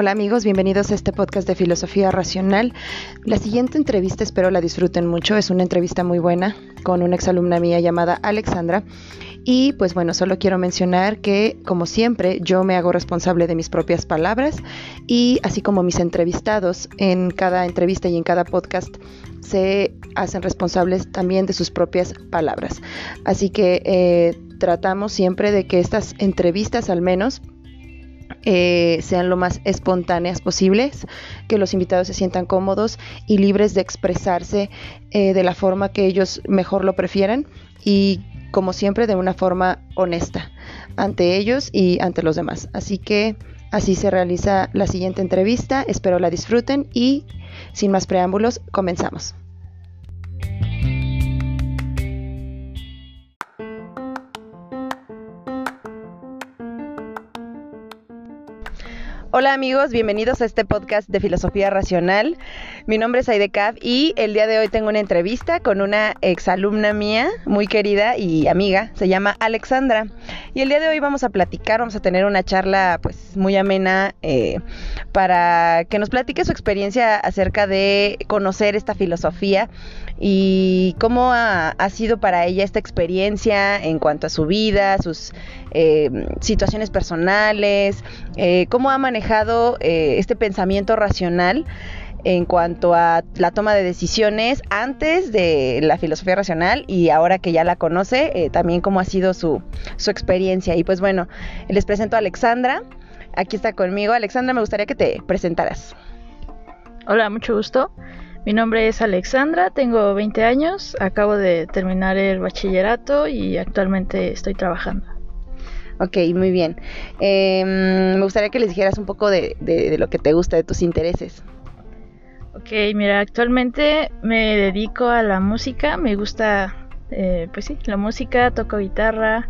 Hola amigos, bienvenidos a este podcast de Filosofía Racional. La siguiente entrevista espero la disfruten mucho, es una entrevista muy buena con una exalumna mía llamada Alexandra. Y pues bueno, solo quiero mencionar que como siempre yo me hago responsable de mis propias palabras y así como mis entrevistados en cada entrevista y en cada podcast se hacen responsables también de sus propias palabras. Así que eh, tratamos siempre de que estas entrevistas al menos eh, sean lo más espontáneas posibles, que los invitados se sientan cómodos y libres de expresarse eh, de la forma que ellos mejor lo prefieran y como siempre de una forma honesta ante ellos y ante los demás. Así que así se realiza la siguiente entrevista, espero la disfruten y sin más preámbulos, comenzamos. Hola amigos, bienvenidos a este podcast de Filosofía Racional. Mi nombre es Aide y el día de hoy tengo una entrevista con una exalumna mía muy querida y amiga, se llama Alexandra. Y el día de hoy vamos a platicar, vamos a tener una charla pues muy amena eh, para que nos platique su experiencia acerca de conocer esta filosofía y cómo ha, sido para ella esta experiencia en cuanto a su vida, sus eh, situaciones personales, eh, cómo ha manejado eh, este pensamiento racional en cuanto a la toma de decisiones antes de la filosofía racional y ahora que ya la conoce, también cómo ha sido su, su experiencia. Y pues bueno, les presento a Alexandra. Aquí está conmigo. Alexandra, me gustaría que te presentaras. Hola, mucho gusto. Mi nombre es Alexandra, tengo 20 años, acabo de terminar el bachillerato y actualmente estoy trabajando. Ok, muy bien. Em, me gustaría que les dijeras un poco de, lo que te gusta, de tus intereses. Ok, mira, actualmente me dedico a la música, me gusta, eh, pues sí, la música, toco guitarra,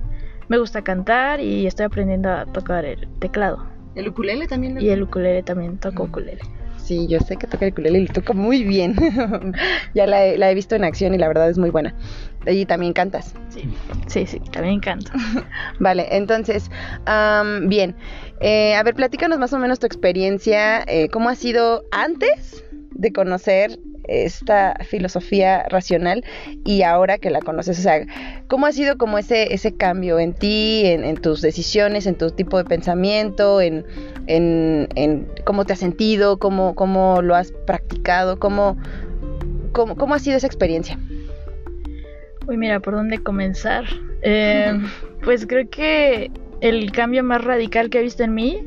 me gusta cantar y estoy aprendiendo a tocar el teclado. ¿El ukulele también? Y el ukulele también, toco mm. ukulele. Sí, yo sé que toca el ukulele y lo toca muy bien. ya la he, visto en acción y la verdad es muy buena. Y también cantas. Sí, sí, sí también canto. vale, entonces, bien. Eh, a ver, platícanos más o menos tu experiencia. Eh, ¿Cómo ha sido antes de conocer esta filosofía racional y ahora que la conoces, o sea, ¿cómo ha sido como ese, ese cambio en ti, en, tus decisiones, en tu tipo de pensamiento, en, en, cómo te has sentido, cómo, cómo lo has practicado, cómo, cómo, cómo ha sido esa experiencia? Uy, mira, ¿por dónde comenzar? Eh, pues creo que el cambio más radical que he visto en mí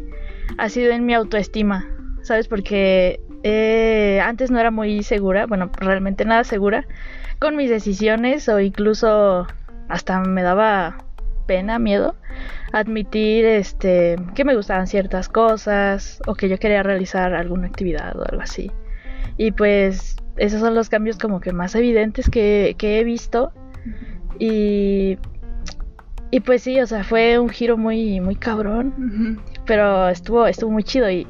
ha sido en mi autoestima, ¿sabes? Porque eh, antes no era muy segura, bueno, realmente nada segura con mis decisiones o incluso hasta me daba pena, miedo admitir este que me gustaban ciertas cosas o que yo quería realizar alguna actividad o algo así. Y pues esos son los cambios como que más evidentes que, he visto. Y, y pues sí, o sea, fue un giro muy, muy cabrón. Pero estuvo, estuvo muy chido y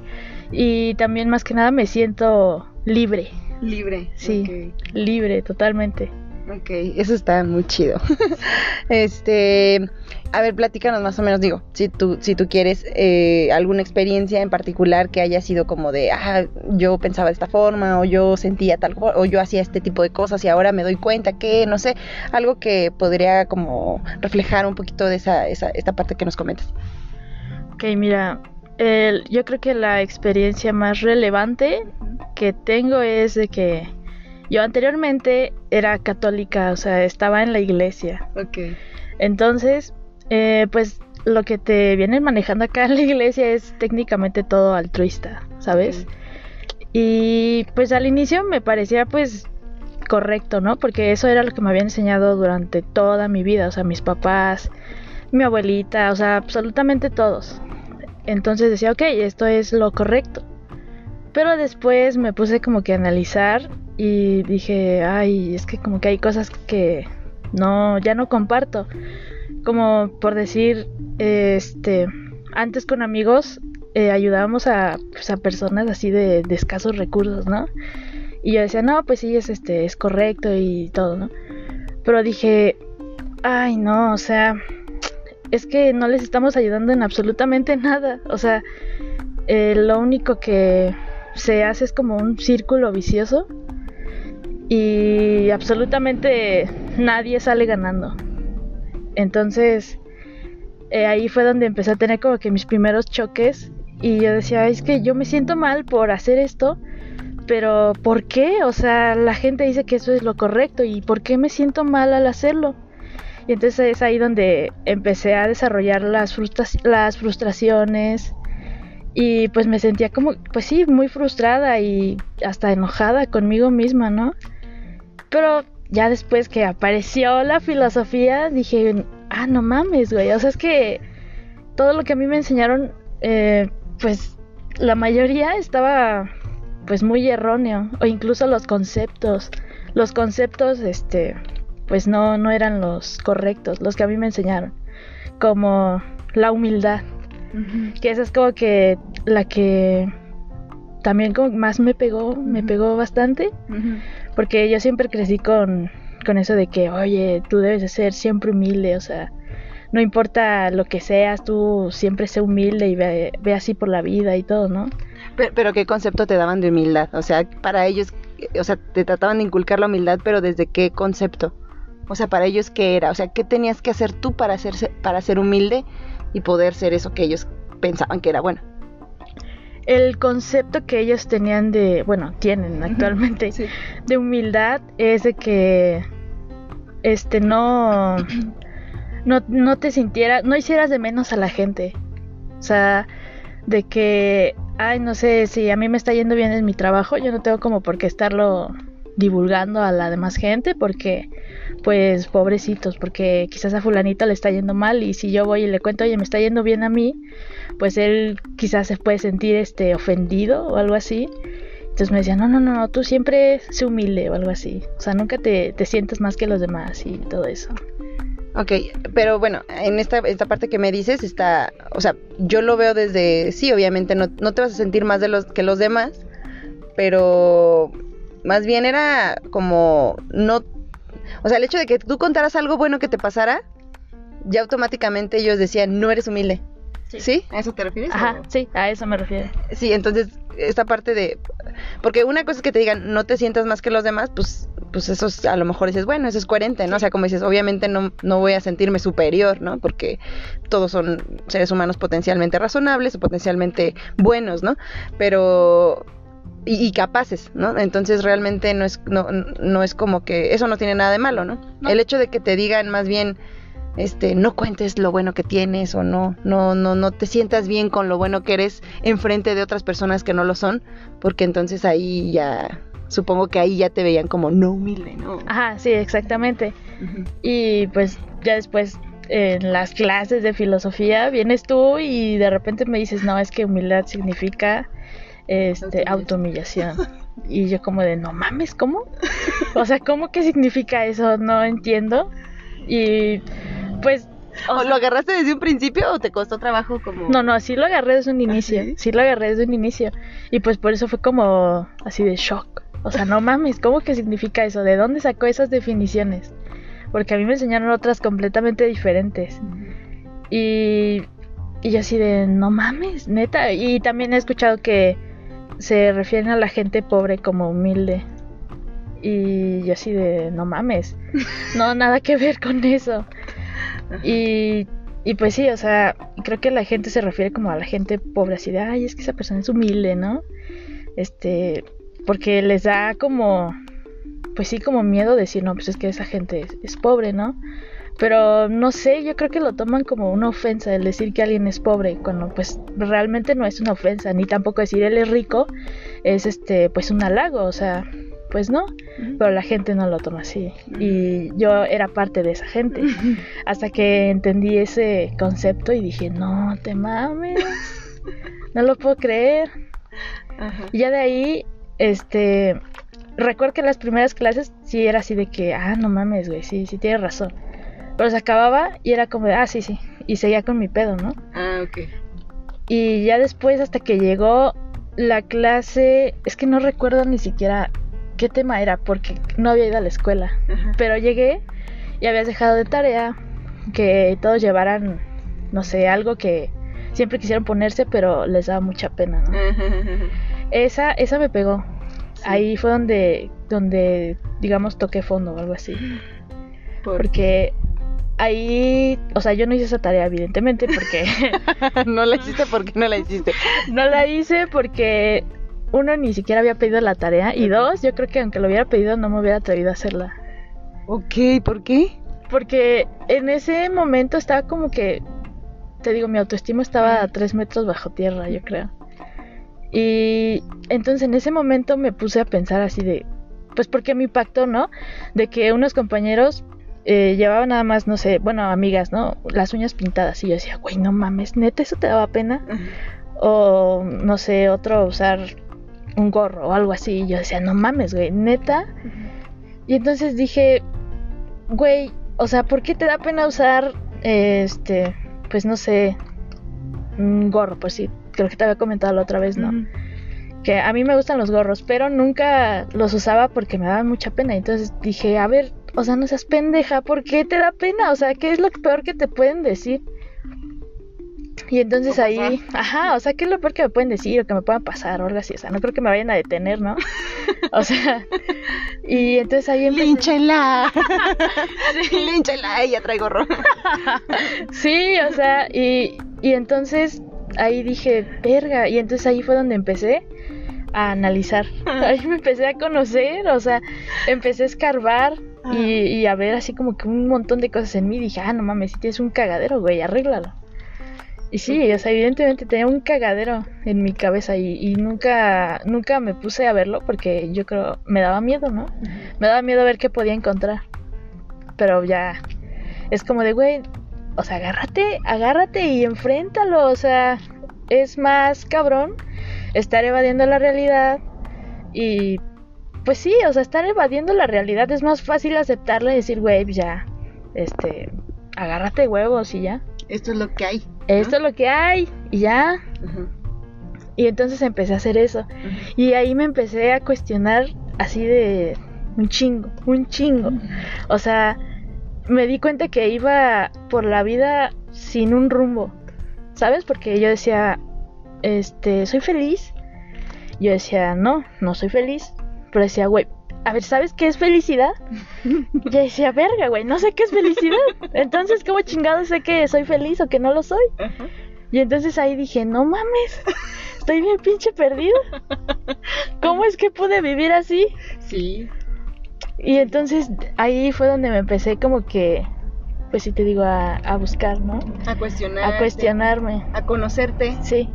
y también más que nada me siento libre. Libre. Sí, libre totalmente. Ok, eso está muy chido. este, a ver, platícanos más o menos, digo, si tú, si tú quieres eh, alguna experiencia en particular que haya sido como de, ah, yo pensaba de esta forma, o yo sentía tal, o yo hacía este tipo de cosas y ahora me doy cuenta que, no sé, algo que podría como reflejar un poquito de esa, esa esta parte que nos comentas. Ok, mira, yo creo que la experiencia más relevante que tengo es de que yo anteriormente era católica, o sea, estaba en la iglesia. Ok. Entonces, eh, pues lo que te vienen manejando acá en la iglesia es técnicamente todo altruista, ¿sabes? Y pues al inicio me parecía pues correcto, ¿no? Porque eso era lo que me habían enseñado durante toda mi vida, o sea, mis papás, mi abuelita, o sea, absolutamente todos. Entonces decía, ok, esto es lo correcto. Pero después me puse como que a analizar y dije, ay, es que como que hay cosas que no, ya no comparto. Como por decir, este, antes con amigos eh, ayudábamos a, pues, a personas así de, de, escasos recursos, ¿no? Y yo decía, no, pues sí, es, este, es correcto y todo, ¿no? Pero dije, ay, no, o sea, es que no les estamos ayudando en absolutamente nada. O sea, eh, lo único que se hace es como un círculo vicioso y absolutamente nadie sale ganando. Entonces, eh, ahí fue donde empecé a tener como que mis primeros choques y yo decía, es que yo me siento mal por hacer esto, pero ¿por qué? O sea, la gente dice que eso es lo correcto y ¿por qué me siento mal al hacerlo? Y entonces es ahí donde empecé a desarrollar las, las frustraciones y pues me sentía como, pues sí, muy frustrada y hasta enojada conmigo misma, ¿no? Pero ya después que apareció la filosofía, dije, ah, no mames, güey. O sea, es que todo lo que a mí me enseñaron, eh, pues la mayoría estaba pues muy erróneo. O incluso los conceptos. Los conceptos, este, pues no, no eran los correctos, los que a mí me enseñaron. Como la humildad. Que esa es como que la que también como más me pegó, me pegó bastante. Porque yo siempre crecí con, con eso de que, oye, tú debes de ser siempre humilde, o sea, no importa lo que seas, tú siempre sé humilde y ve, así por la vida y todo, ¿no? Pero, pero, ¿qué concepto te daban de humildad? O sea, para ellos, o sea, te trataban de inculcar la humildad, pero ¿desde qué concepto? O sea, para ellos, ¿qué era? O sea, ¿qué tenías que hacer tú para, hacerse, para ser humilde y poder ser eso que ellos pensaban que era bueno? el concepto que ellos tenían de, bueno, tienen actualmente de humildad es de que este no no no te sintieras, no hicieras de menos a la gente. O sea, de que ay, no sé, si a mí me está yendo bien en mi trabajo, yo no tengo como por qué estarlo divulgando a la demás gente porque pues pobrecitos, porque quizás a fulanito le está yendo mal y si yo voy y le cuento, oye, me está yendo bien a mí, pues él quizás se puede sentir este ofendido o algo así. Entonces me decía, no, no, no, tú siempre sé humilde o algo así. O sea, nunca te, te sientes más que los demás y todo eso. Ok, pero bueno, en esta, esta parte que me dices está, o sea, yo lo veo desde, sí, obviamente no, no te vas a sentir más de los que los demás, pero más bien era como no o sea, el hecho de que tú contaras algo bueno que te pasara, ya automáticamente ellos decían, no eres humilde. Sí. ¿A eso te refieres? Ajá, sí, a eso me refiero. Sí, entonces esta parte de porque una cosa es que te digan no te sientas más que los demás, pues pues eso a lo mejor dices, bueno, eso es coherente, ¿no? O sea, como dices, obviamente no, no voy a sentirme superior, ¿no? Porque todos son seres humanos potencialmente razonables o potencialmente buenos, ¿no? Pero y, capaces, ¿no? Entonces realmente no es, no, no es como que eso no tiene nada de malo, ¿no? El hecho de que te digan más bien, este, no cuentes lo bueno que tienes o no, no, no, no te sientas bien con lo bueno que eres enfrente de otras personas que no lo son, porque entonces ahí ya, supongo que ahí ya te veían como no humilde, ¿no? Ajá, sí, exactamente. Y pues ya después en las clases de filosofía vienes tú y de repente me dices, no, es que humildad significa este, autohumillación. Y yo como de, no mames, ¿cómo? O sea, ¿cómo que significa eso? No entiendo. Y pues... O, lo agarraste desde un principio o te costó trabajo como...? No, no, sí lo agarré desde un ¿Ah, inicio. sí? lo agarré desde un inicio. Y pues por eso fue como así de shock. O sea, no mames, ¿cómo que significa eso? ¿De dónde sacó esas definiciones? Porque a mí me enseñaron otras completamente diferentes. Y, y yo así de, no mames, neta. Y también he escuchado que se refieren a la gente pobre como humilde. Y yo así de, no mames, no, nada que ver con eso. Y, y pues sí, o sea, creo que la gente se refiere como a la gente pobre, así de, ay, es que esa persona es humilde, ¿no? Este, porque les da como, pues sí, como miedo decir, no, pues es que esa gente es pobre, ¿no? Pero no sé, yo creo que lo toman como una ofensa el decir que alguien es pobre, cuando pues realmente no es una ofensa, ni tampoco decir él es rico es este pues un halago, o sea, pues no, pero la gente no lo toma así y yo era parte de esa gente hasta que entendí ese concepto y dije, "No, te mames. No lo puedo creer." Y ya de ahí este recuerdo que en las primeras clases sí era así de que, "Ah, no mames, güey, sí, sí tienes razón." Pero se acababa y era como de, ah, sí, sí. Y seguía con mi pedo, ¿no? Ah, ok. Y ya después, hasta que llegó la clase, es que no recuerdo ni siquiera qué tema era, porque no había ido a la escuela. Pero llegué y habías dejado de tarea que todos llevaran, no sé, algo que siempre quisieron ponerse, pero les daba mucha pena, ¿no? esa, esa me pegó. Ahí fue donde, donde, digamos, toqué fondo o algo así. Porque ahí, o sea, yo no hice esa tarea, evidentemente, porque... no la hiciste porque no la hiciste. no la hice porque uno ni siquiera había pedido la tarea y dos, yo creo que aunque lo hubiera pedido no me hubiera atrevido a hacerla. Ok, ¿por qué? Porque en ese momento estaba como que, te digo, mi autoestima estaba a tres metros bajo tierra, yo creo. Y entonces en ese momento me puse a pensar así de, pues porque mi pacto, ¿no? De que unos compañeros eh, llevaban nada más, no sé, bueno, amigas, ¿no? Las uñas pintadas. Y yo decía, güey, no mames, neta, eso te daba pena. O, no sé, otro usar un gorro o algo así. Y yo decía, no mames, güey, neta. Y entonces dije, güey, o sea, ¿por qué te da pena usar, este, pues no sé, un gorro? Pues sí, creo que te había comentado la otra vez, ¿no? Que a mí me gustan los gorros, pero nunca los usaba porque me daba mucha pena. Entonces dije, a ver, o sea, no seas pendeja, ¿por qué te da pena? O sea, ¿qué es lo peor que te pueden decir? Y entonces ahí, ajá, o sea, ¿qué es lo peor que me pueden decir o que me puedan pasar o algo así? O sea, no creo que me vayan a detener, ¿no? o sea, y entonces ahí empecé... ¡Línchenla! sí. ¡Línchenla! Ella trae gorro. sí, o sea, y, y entonces ahí dije, verga, y entonces ahí fue donde empecé a analizar. Ahí me empecé a conocer, o sea, empecé a escarbar y, y, a ver así como que un montón de cosas en mí. Dije, ah, no mames, si tienes un cagadero, güey, arréglalo. Y sí, o sea, evidentemente tenía un cagadero en mi cabeza y, nunca, nunca me puse a verlo porque yo creo, me daba miedo, ¿no? Me daba miedo ver qué podía encontrar. Pero ya, es como de, güey, o sea, agárrate, agárrate y enfréntalo, o sea, es más cabrón estar evadiendo la realidad y pues sí, o sea, estar evadiendo la realidad es más fácil aceptarla y decir, güey, ya, este, agárrate huevos y ya. Esto es lo que hay. Esto es lo que hay y ya. Y entonces empecé a hacer eso. Y ahí me empecé a cuestionar así de un chingo, un chingo. O sea, me di cuenta que iba por la vida sin un rumbo. ¿Sabes? Porque yo decía, este, soy feliz. Yo decía, no, no soy feliz. Pero decía, güey, a ver, ¿sabes qué es felicidad? Y decía, verga, güey, no sé qué es felicidad. Entonces, ¿cómo chingado sé que soy feliz o que no lo soy? Y entonces ahí dije, no mames, estoy bien pinche perdido. ¿Cómo es que pude vivir así? Sí. Y entonces ahí fue donde me empecé como que, pues sí te digo, a, a buscar, ¿no? A cuestionar. A cuestionarme. A conocerte. Sí,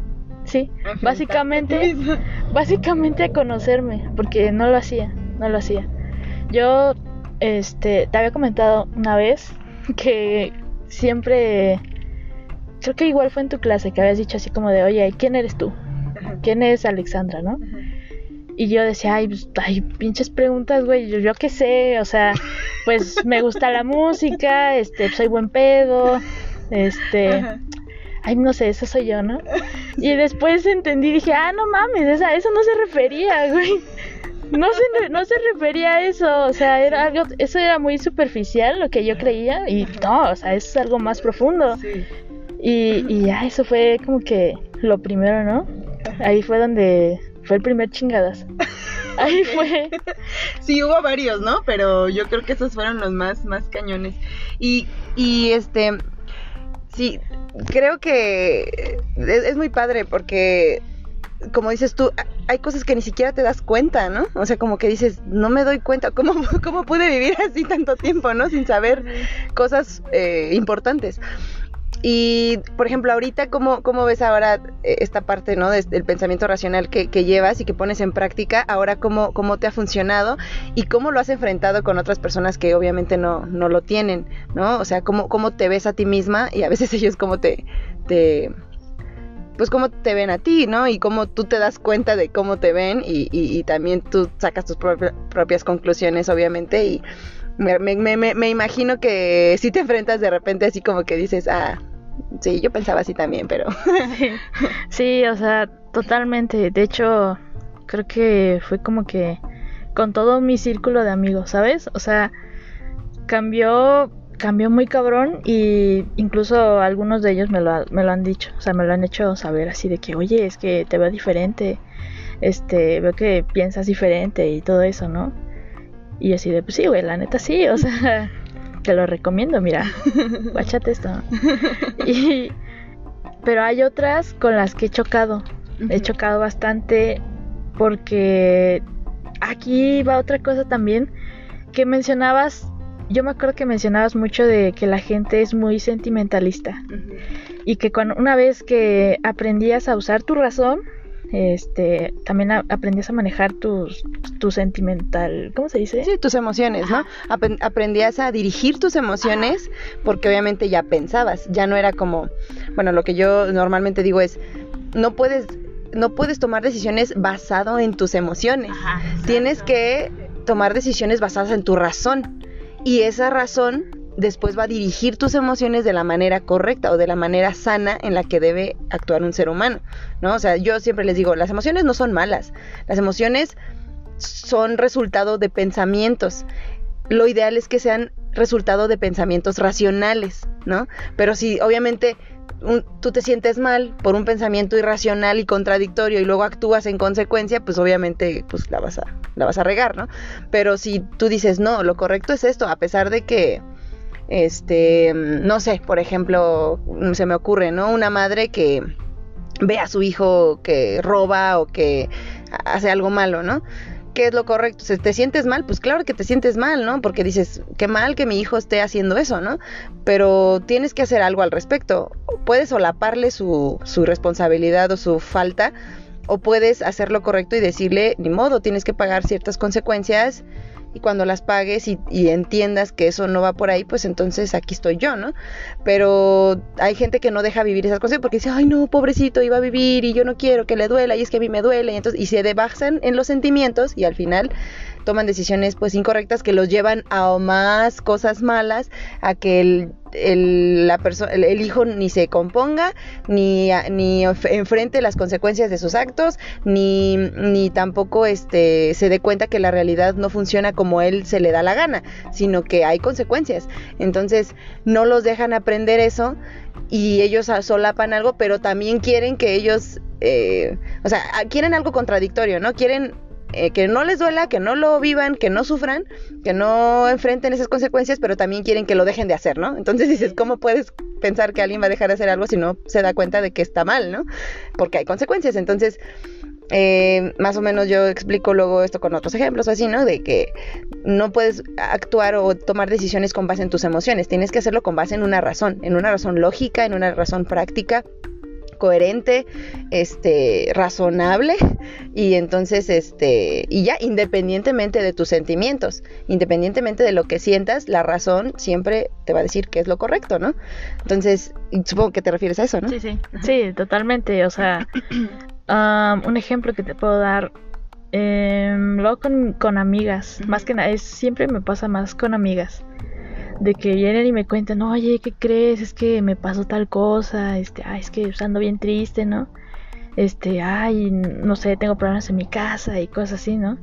sí. Básicamente, básicamente a conocerme, porque no lo hacía no lo hacía. Yo, este, te había comentado una vez que siempre, creo que igual fue en tu clase que habías dicho así como de, oye, ¿quién eres tú? ¿Quién es Alexandra, no? Y yo decía, ay, pues, ay, pinches preguntas, güey, yo, yo qué sé, o sea, pues me gusta la música, este, soy buen pedo, este, ay, no sé, eso soy yo, ¿no? Y después entendí, dije, ah, no mames, esa, eso no se refería, güey no se, no se refería a eso, o sea, era algo, eso era muy superficial lo que yo creía y no, o sea, es algo más profundo. Y, y ya eso fue como que lo primero, ¿no? Ahí fue donde fue el primer chingadas. Ahí fue. Sí, hubo varios, ¿no? Pero yo creo que esos fueron los más, más cañones. Y, y este, sí, creo que es muy padre porque como dices tú, hay cosas que ni siquiera te das cuenta, ¿no? O sea, como que dices, no me doy cuenta, ¿cómo, cómo pude vivir así tanto tiempo, ¿no? Sin saber cosas eh, importantes. Y, por ejemplo, ahorita, ¿cómo, cómo ves ahora eh, esta parte, ¿no? Del pensamiento racional que, llevas y que pones en práctica, ahora cómo, cómo te ha funcionado y cómo lo has enfrentado con otras personas que obviamente no, no lo tienen, ¿no? O sea, cómo, cómo te ves a ti misma y a veces ellos cómo te, te pues cómo te ven a ti, ¿no? Y cómo tú te das cuenta de cómo te ven y, y, también tú sacas tus propias conclusiones, obviamente, y me, me, me, me, imagino que si te enfrentas de repente así como que dices, ah, sí, yo pensaba así también, pero... sí, o sea, totalmente. De hecho, creo que fue como que con todo mi círculo de amigos, ¿sabes? O sea, cambió cambió muy cabrón y incluso algunos de ellos me lo, me lo han dicho, o sea, me lo han hecho saber así de que, oye, es que te veo diferente, este, veo que piensas diferente y todo eso, ¿no? Y así de, pues sí, güey, la neta sí, o sea, te lo recomiendo, mira, guáchate esto. Y, pero hay otras con las que he chocado, he chocado bastante porque aquí va otra cosa también que mencionabas yo me acuerdo que mencionabas mucho de que la gente es muy sentimentalista y que cuando una vez que aprendías a usar tu razón, este, también aprendías a manejar tus, tu sentimental, ¿cómo se dice? Sí, tus emociones, ¿no? aprendías a dirigir tus emociones porque obviamente ya pensabas, ya no era como, bueno, lo que yo normalmente digo es, no puedes, no puedes tomar decisiones basado en tus emociones, tienes que tomar decisiones basadas en tu razón. Y esa razón después va a dirigir tus emociones de la manera correcta o de la manera sana en la que debe actuar un ser humano, ¿no? O sea, yo siempre les digo, las emociones no son malas, las emociones son resultado de pensamientos. Lo ideal es que sean resultado de pensamientos racionales, ¿no? Pero si obviamente tú te sientes mal por un pensamiento irracional y contradictorio y luego actúas en consecuencia, pues obviamente pues la vas a la vas a regar, ¿no? Pero si tú dices, "No, lo correcto es esto", a pesar de que este, no sé, por ejemplo, se me ocurre, ¿no? Una madre que ve a su hijo que roba o que hace algo malo, ¿no? ¿Qué es lo correcto? Te sientes mal, pues claro que te sientes mal, ¿no? Porque dices, qué mal que mi hijo esté haciendo eso, ¿no? Pero tienes que hacer algo al respecto. Puedes solaparle su, su responsabilidad o su falta, o puedes hacer lo correcto y decirle, ni modo, tienes que pagar ciertas consecuencias y cuando las pagues y, entiendas que eso no va por ahí, pues entonces aquí estoy yo, ¿no? Pero hay gente que no deja vivir esas cosas porque dice, ay no, pobrecito, iba a vivir y yo no quiero que le duela y es que a mí me duele y, entonces, y se debajan en los sentimientos y al final toman decisiones pues incorrectas que los llevan a más cosas malas, a que el, el, la el, hijo ni se componga, ni, ni enfrente las consecuencias de sus actos, ni, ni tampoco este, se dé cuenta que la realidad no funciona como él se le da la gana, sino que hay consecuencias. Entonces no los dejan aprender eso y ellos solapan algo, pero también quieren que ellos, eh, o sea, quieren algo contradictorio, ¿no? Quieren eh, que no les duela, que no lo vivan, que no sufran, que no enfrenten esas consecuencias, pero también quieren que lo dejen de hacer, ¿no? Entonces dices, ¿cómo puedes pensar que alguien va a dejar de hacer algo si no se da cuenta de que está mal, ¿no? Porque hay consecuencias. Entonces, eh, más o menos yo explico luego esto con otros ejemplos así, ¿no? De que no puedes actuar o tomar decisiones con base en tus emociones, tienes que hacerlo con base en una razón, en una razón lógica, en una razón práctica coherente, este, razonable y entonces, este, y ya independientemente de tus sentimientos, independientemente de lo que sientas, la razón siempre te va a decir qué es lo correcto, ¿no? Entonces, supongo que te refieres a eso, ¿no? Sí, sí, sí, totalmente, o sea, un ejemplo que te puedo dar, eh, luego con, con amigas, más que nada, es, siempre me pasa más con amigas de que vienen y me cuentan, oye, ¿qué crees? Es que me pasó tal cosa, este, ay, es que ando bien triste, ¿no? Este, ay, no sé, tengo problemas en mi casa y cosas así, ¿no?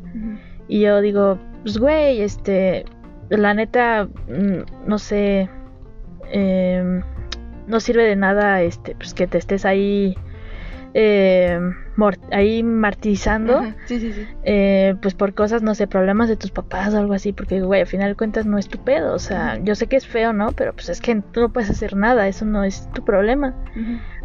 Y yo digo, pues, güey, este, la neta, mm, no sé, eh, no sirve de nada, este, pues que te estés ahí eh, ahí martirizando, eh, pues por cosas, no sé, problemas de tus papás o algo así, porque, güey, al final de cuentas no es tu pedo, o sea, yo sé que es feo, ¿no? Pero pues es que tú no puedes hacer nada, eso no es tu problema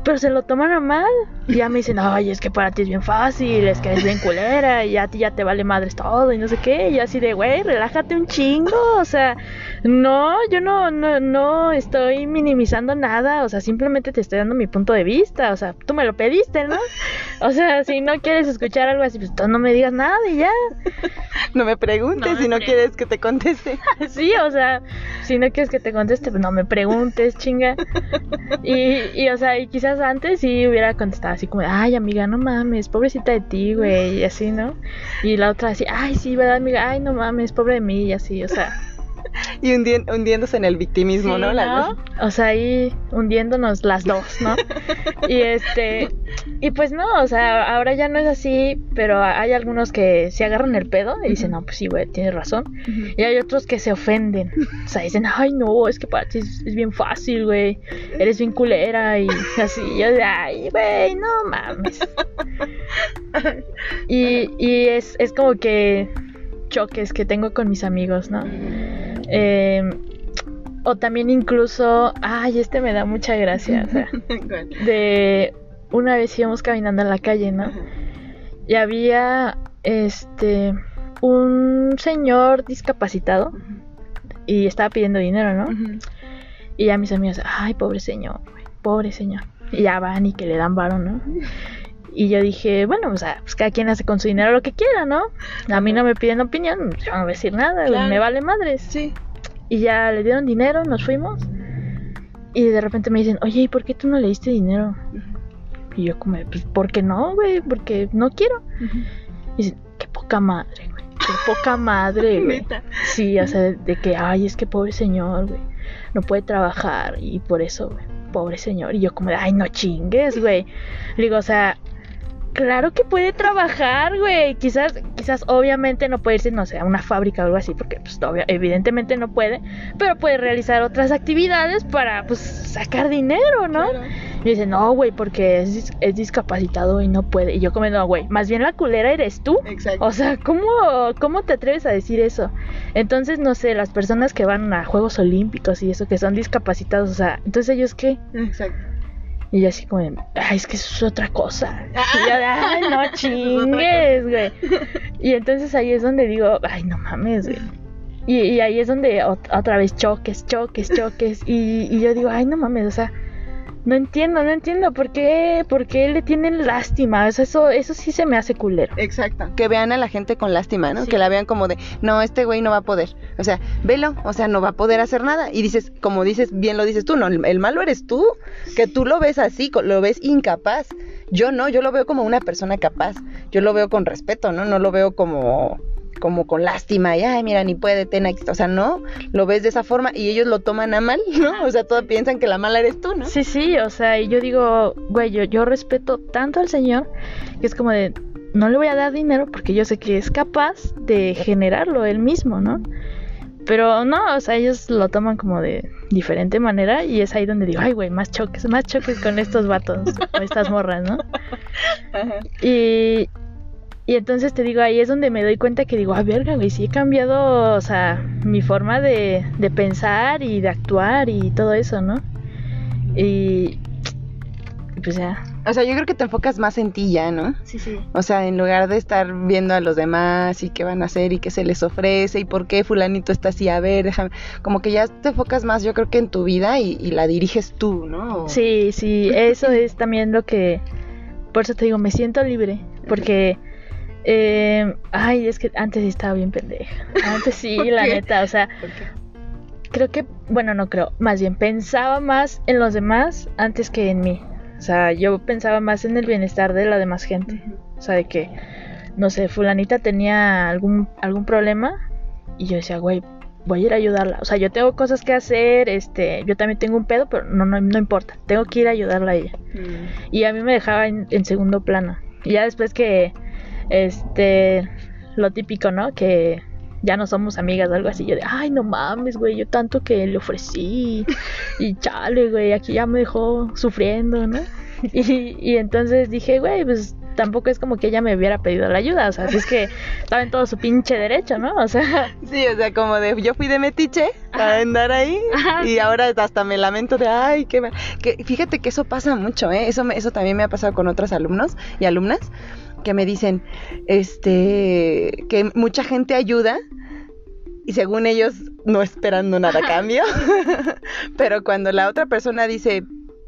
pero se lo toman a mal. Y ya me dicen, ay, es que para ti es bien fácil, es que es bien culera, y a ti ya te vale madres todo, y no sé qué. Y así de, güey, relájate un chingo. O sea, no, yo no, no, no estoy minimizando nada. O sea, simplemente te estoy dando mi punto de vista. O sea, tú me lo pediste, ¿no? O sea, si no quieres escuchar algo así, pues tú no me digas nada y ya. No me preguntes si no quieres que te conteste. sí, o sea, si no quieres que te conteste, pues no me preguntes, chinga. Y, y o sea, y quizás antes sí hubiera contestado así como, ay, amiga, no mames, pobrecita de ti, güey, y así, ¿no? Y la otra así, ay, sí, ¿verdad, amiga? Ay, no mames, pobre de mí, y así, o sea. y hundiéndose en el victimismo, ¿no? O sea, ahí hundiéndonos las dos, ¿no? y este, y pues no, o sea, ahora ya no es así, pero hay algunos que se agarran el pedo y dicen, no, pues sí, güey, tienes razón. Y hay otros que se ofenden, o sea, dicen, ay, no, es que para ti es, bien fácil, güey, eres bien culera y así, yo de, ay, güey, no mames. y, y es, es como que choques que tengo con mis amigos, ¿no? Eh, o también incluso, ay, este me da mucha gracia. de una vez íbamos caminando en la calle, ¿no? Y había este un señor discapacitado y estaba pidiendo dinero, ¿no? Y a mis amigos, ay, pobre señor, pobre señor. Y ya van y que le dan varo, ¿no? Y yo dije, bueno, o sea, pues cada quien hace con su dinero lo que quiera, ¿no? A mí no me piden opinión, yo no voy a decir nada, me vale madres. Sí. Y ya le dieron dinero, nos fuimos. Y de repente me dicen, oye, ¿y por qué tú no le diste dinero? Y yo como, pues, ¿por qué no, güey? Porque no quiero. Y dicen, qué poca madre, güey. Qué poca madre, güey. sí, o sea, de que, ay, es que pobre señor, güey. No puede trabajar y por eso, güey. Pobre señor. Y yo como, ay, no chingues, güey. Le digo, o sea, Claro que puede trabajar, güey. Quizás, quizás obviamente no puede irse, no sé, a una fábrica o algo así, porque pues evidentemente no puede, pero puede realizar otras actividades para pues sacar dinero, ¿no? Y dice, no, güey, porque es, es, discapacitado y no puede. Y yo como, no, güey, más bien la culera eres tú. Exacto. O sea, ¿cómo, ¿cómo te atreves a decir eso? Entonces, no sé, las personas que van a Juegos Olímpicos y eso, que son discapacitados, o sea, entonces ellos qué? Exacto. Y yo así como, ay, es que eso es otra cosa. Y yo, ay, no chingues, güey. Y entonces ahí es donde digo, ay, no mames, güey. Y, ahí es donde otra vez choques, choques, choques. Y, y yo digo, ay, no mames, o sea, no entiendo, no entiendo por qué, por qué le tienen lástima. eso, eso sí se me hace culero. Exacto. Que vean a la gente con lástima, ¿no? Que la vean como de, no, este güey no va a poder. O sea, velo, o sea, no va a poder hacer nada. Y dices, como dices, bien lo dices tú, no, el, malo eres tú, que tú lo ves así, lo ves incapaz. Yo no, yo lo veo como una persona capaz. Yo lo veo con respeto, ¿no? No lo veo como como con lástima y ay mira ni puede tener o sea no lo ves de esa forma y ellos lo toman a mal no o sea todos piensan que la mala eres tú no sí sí o sea y yo digo güey yo, yo respeto tanto al señor que es como de no le voy a dar dinero porque yo sé que es capaz de generarlo él mismo no pero no, o sea, ellos lo toman como de diferente manera y es ahí donde digo, ay, güey, más choques, más choques con estos vatos o estas morras, ¿no? Y, y entonces te digo, ahí es donde me doy cuenta que digo, ah, verga, güey, sí he cambiado, o sea, mi forma de, de pensar y de actuar y todo eso, ¿no? Y pues ya. O sea, yo creo que te enfocas más en ti ya, ¿no? Sí, sí. O sea, en lugar de estar viendo a los demás y qué van a hacer y qué se les ofrece y por qué fulanito está así, a ver, déjame. Como que ya te enfocas más, yo creo que en tu vida y, y la diriges tú, ¿no? Sí, sí, eso es también lo que... Por eso te digo, me siento libre, porque eh, ay, es que antes estaba bien pendeja. Antes sí, la neta, o sea, creo que, bueno, no creo, más bien pensaba más en los demás antes que en mí. O sea, yo pensaba más en el bienestar de la demás gente. O sea, de que, no sé, fulanita tenía algún, algún problema y yo decía, güey, voy a ir a ayudarla. O sea, yo tengo cosas que hacer, este, yo también tengo un pedo, pero no, no, no importa, tengo que ir a ayudarla a ella. Mm. Y a mí me dejaba en, en segundo plano. Y ya después que este, lo típico, ¿no? Que ya no somos amigas o algo así. Yo de, ay, no mames, güey, yo tanto que le ofrecí. Y chale, güey, aquí ya me dejó sufriendo, ¿no? Y, y entonces dije, güey, pues tampoco es como que ella me hubiera pedido la ayuda, o sea, es que estaba en todo su pinche derecho, ¿no? O sea. Sí, o sea, como de yo fui de metiche a andar ahí y ahora hasta me lamento de, ay, qué mal. Que fíjate que eso pasa mucho, ¿eh? Eso, eso también me ha pasado con otros alumnos y alumnas que me dicen este que mucha gente ayuda y según ellos no esperando nada a cambio, pero cuando la otra persona dice,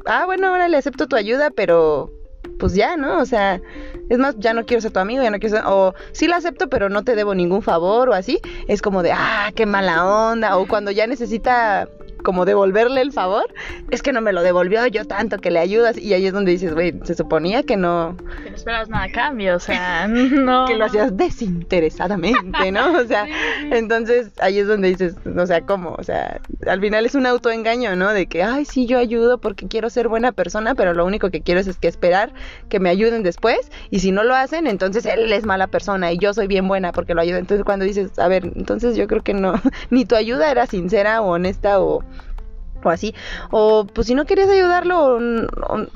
ah, bueno, ahora le acepto tu ayuda, pero pues ya, ¿no? O sea, es más, ya no quiero ser tu amigo, ya no quiero ser, o sí la acepto, pero no te debo ningún favor o así, es como de, ah, qué mala onda, o cuando ya necesita como devolverle el favor, es que no me lo devolvió yo tanto que le ayudas y ahí es donde dices, güey, se suponía que no... Que no esperabas nada a cambio, o sea, no... que lo hacías desinteresadamente, ¿no? O sea, entonces ahí es donde dices, o sea, ¿cómo? O sea, al final es un autoengaño, ¿no? De que, ay, sí, yo ayudo porque quiero ser buena persona, pero lo único que quiero es, es que esperar que me ayuden después y si no lo hacen, entonces él es mala persona y yo soy bien buena porque lo ayudo. Entonces cuando dices, a ver, entonces yo creo que no, ni tu ayuda era sincera o honesta o o así, o pues si no querías ayudarlo,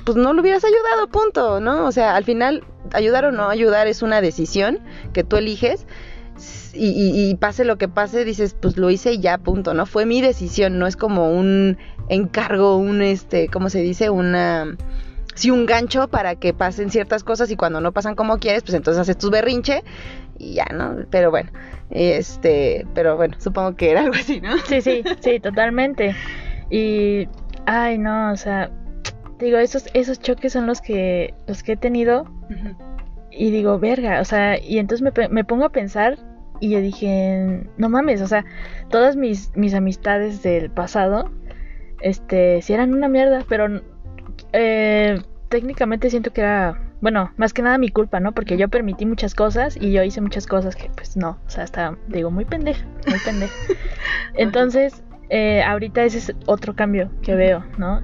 pues no lo hubieras ayudado, punto, ¿no? O sea, al final, ayudar o no ayudar es una decisión que tú eliges y, y, pase lo que pase, dices, pues lo hice y ya, punto, ¿no? Fue mi decisión, no es como un encargo, un, este, ¿cómo se dice? Una... Sí, un gancho para que pasen ciertas cosas y cuando no pasan como quieres, pues entonces haces tu berrinche y ya, ¿no? Pero bueno, este, pero bueno, supongo que era algo así, ¿no? Sí, sí, sí, totalmente. Y, ay, no, o sea, digo, esos, esos choques son los que, los que he tenido. Y digo, verga, o sea, y entonces me, me, pongo a pensar y yo dije, no mames, o sea, todas mis, mis amistades del pasado, este, si eran una mierda, pero eh, técnicamente siento que era, bueno, más que nada mi culpa, ¿no? Porque yo permití muchas cosas y yo hice muchas cosas que, pues, no, o sea, hasta, digo, muy pendeja, muy pendeja. Entonces, eh, ahorita ese es otro cambio que veo, ¿no?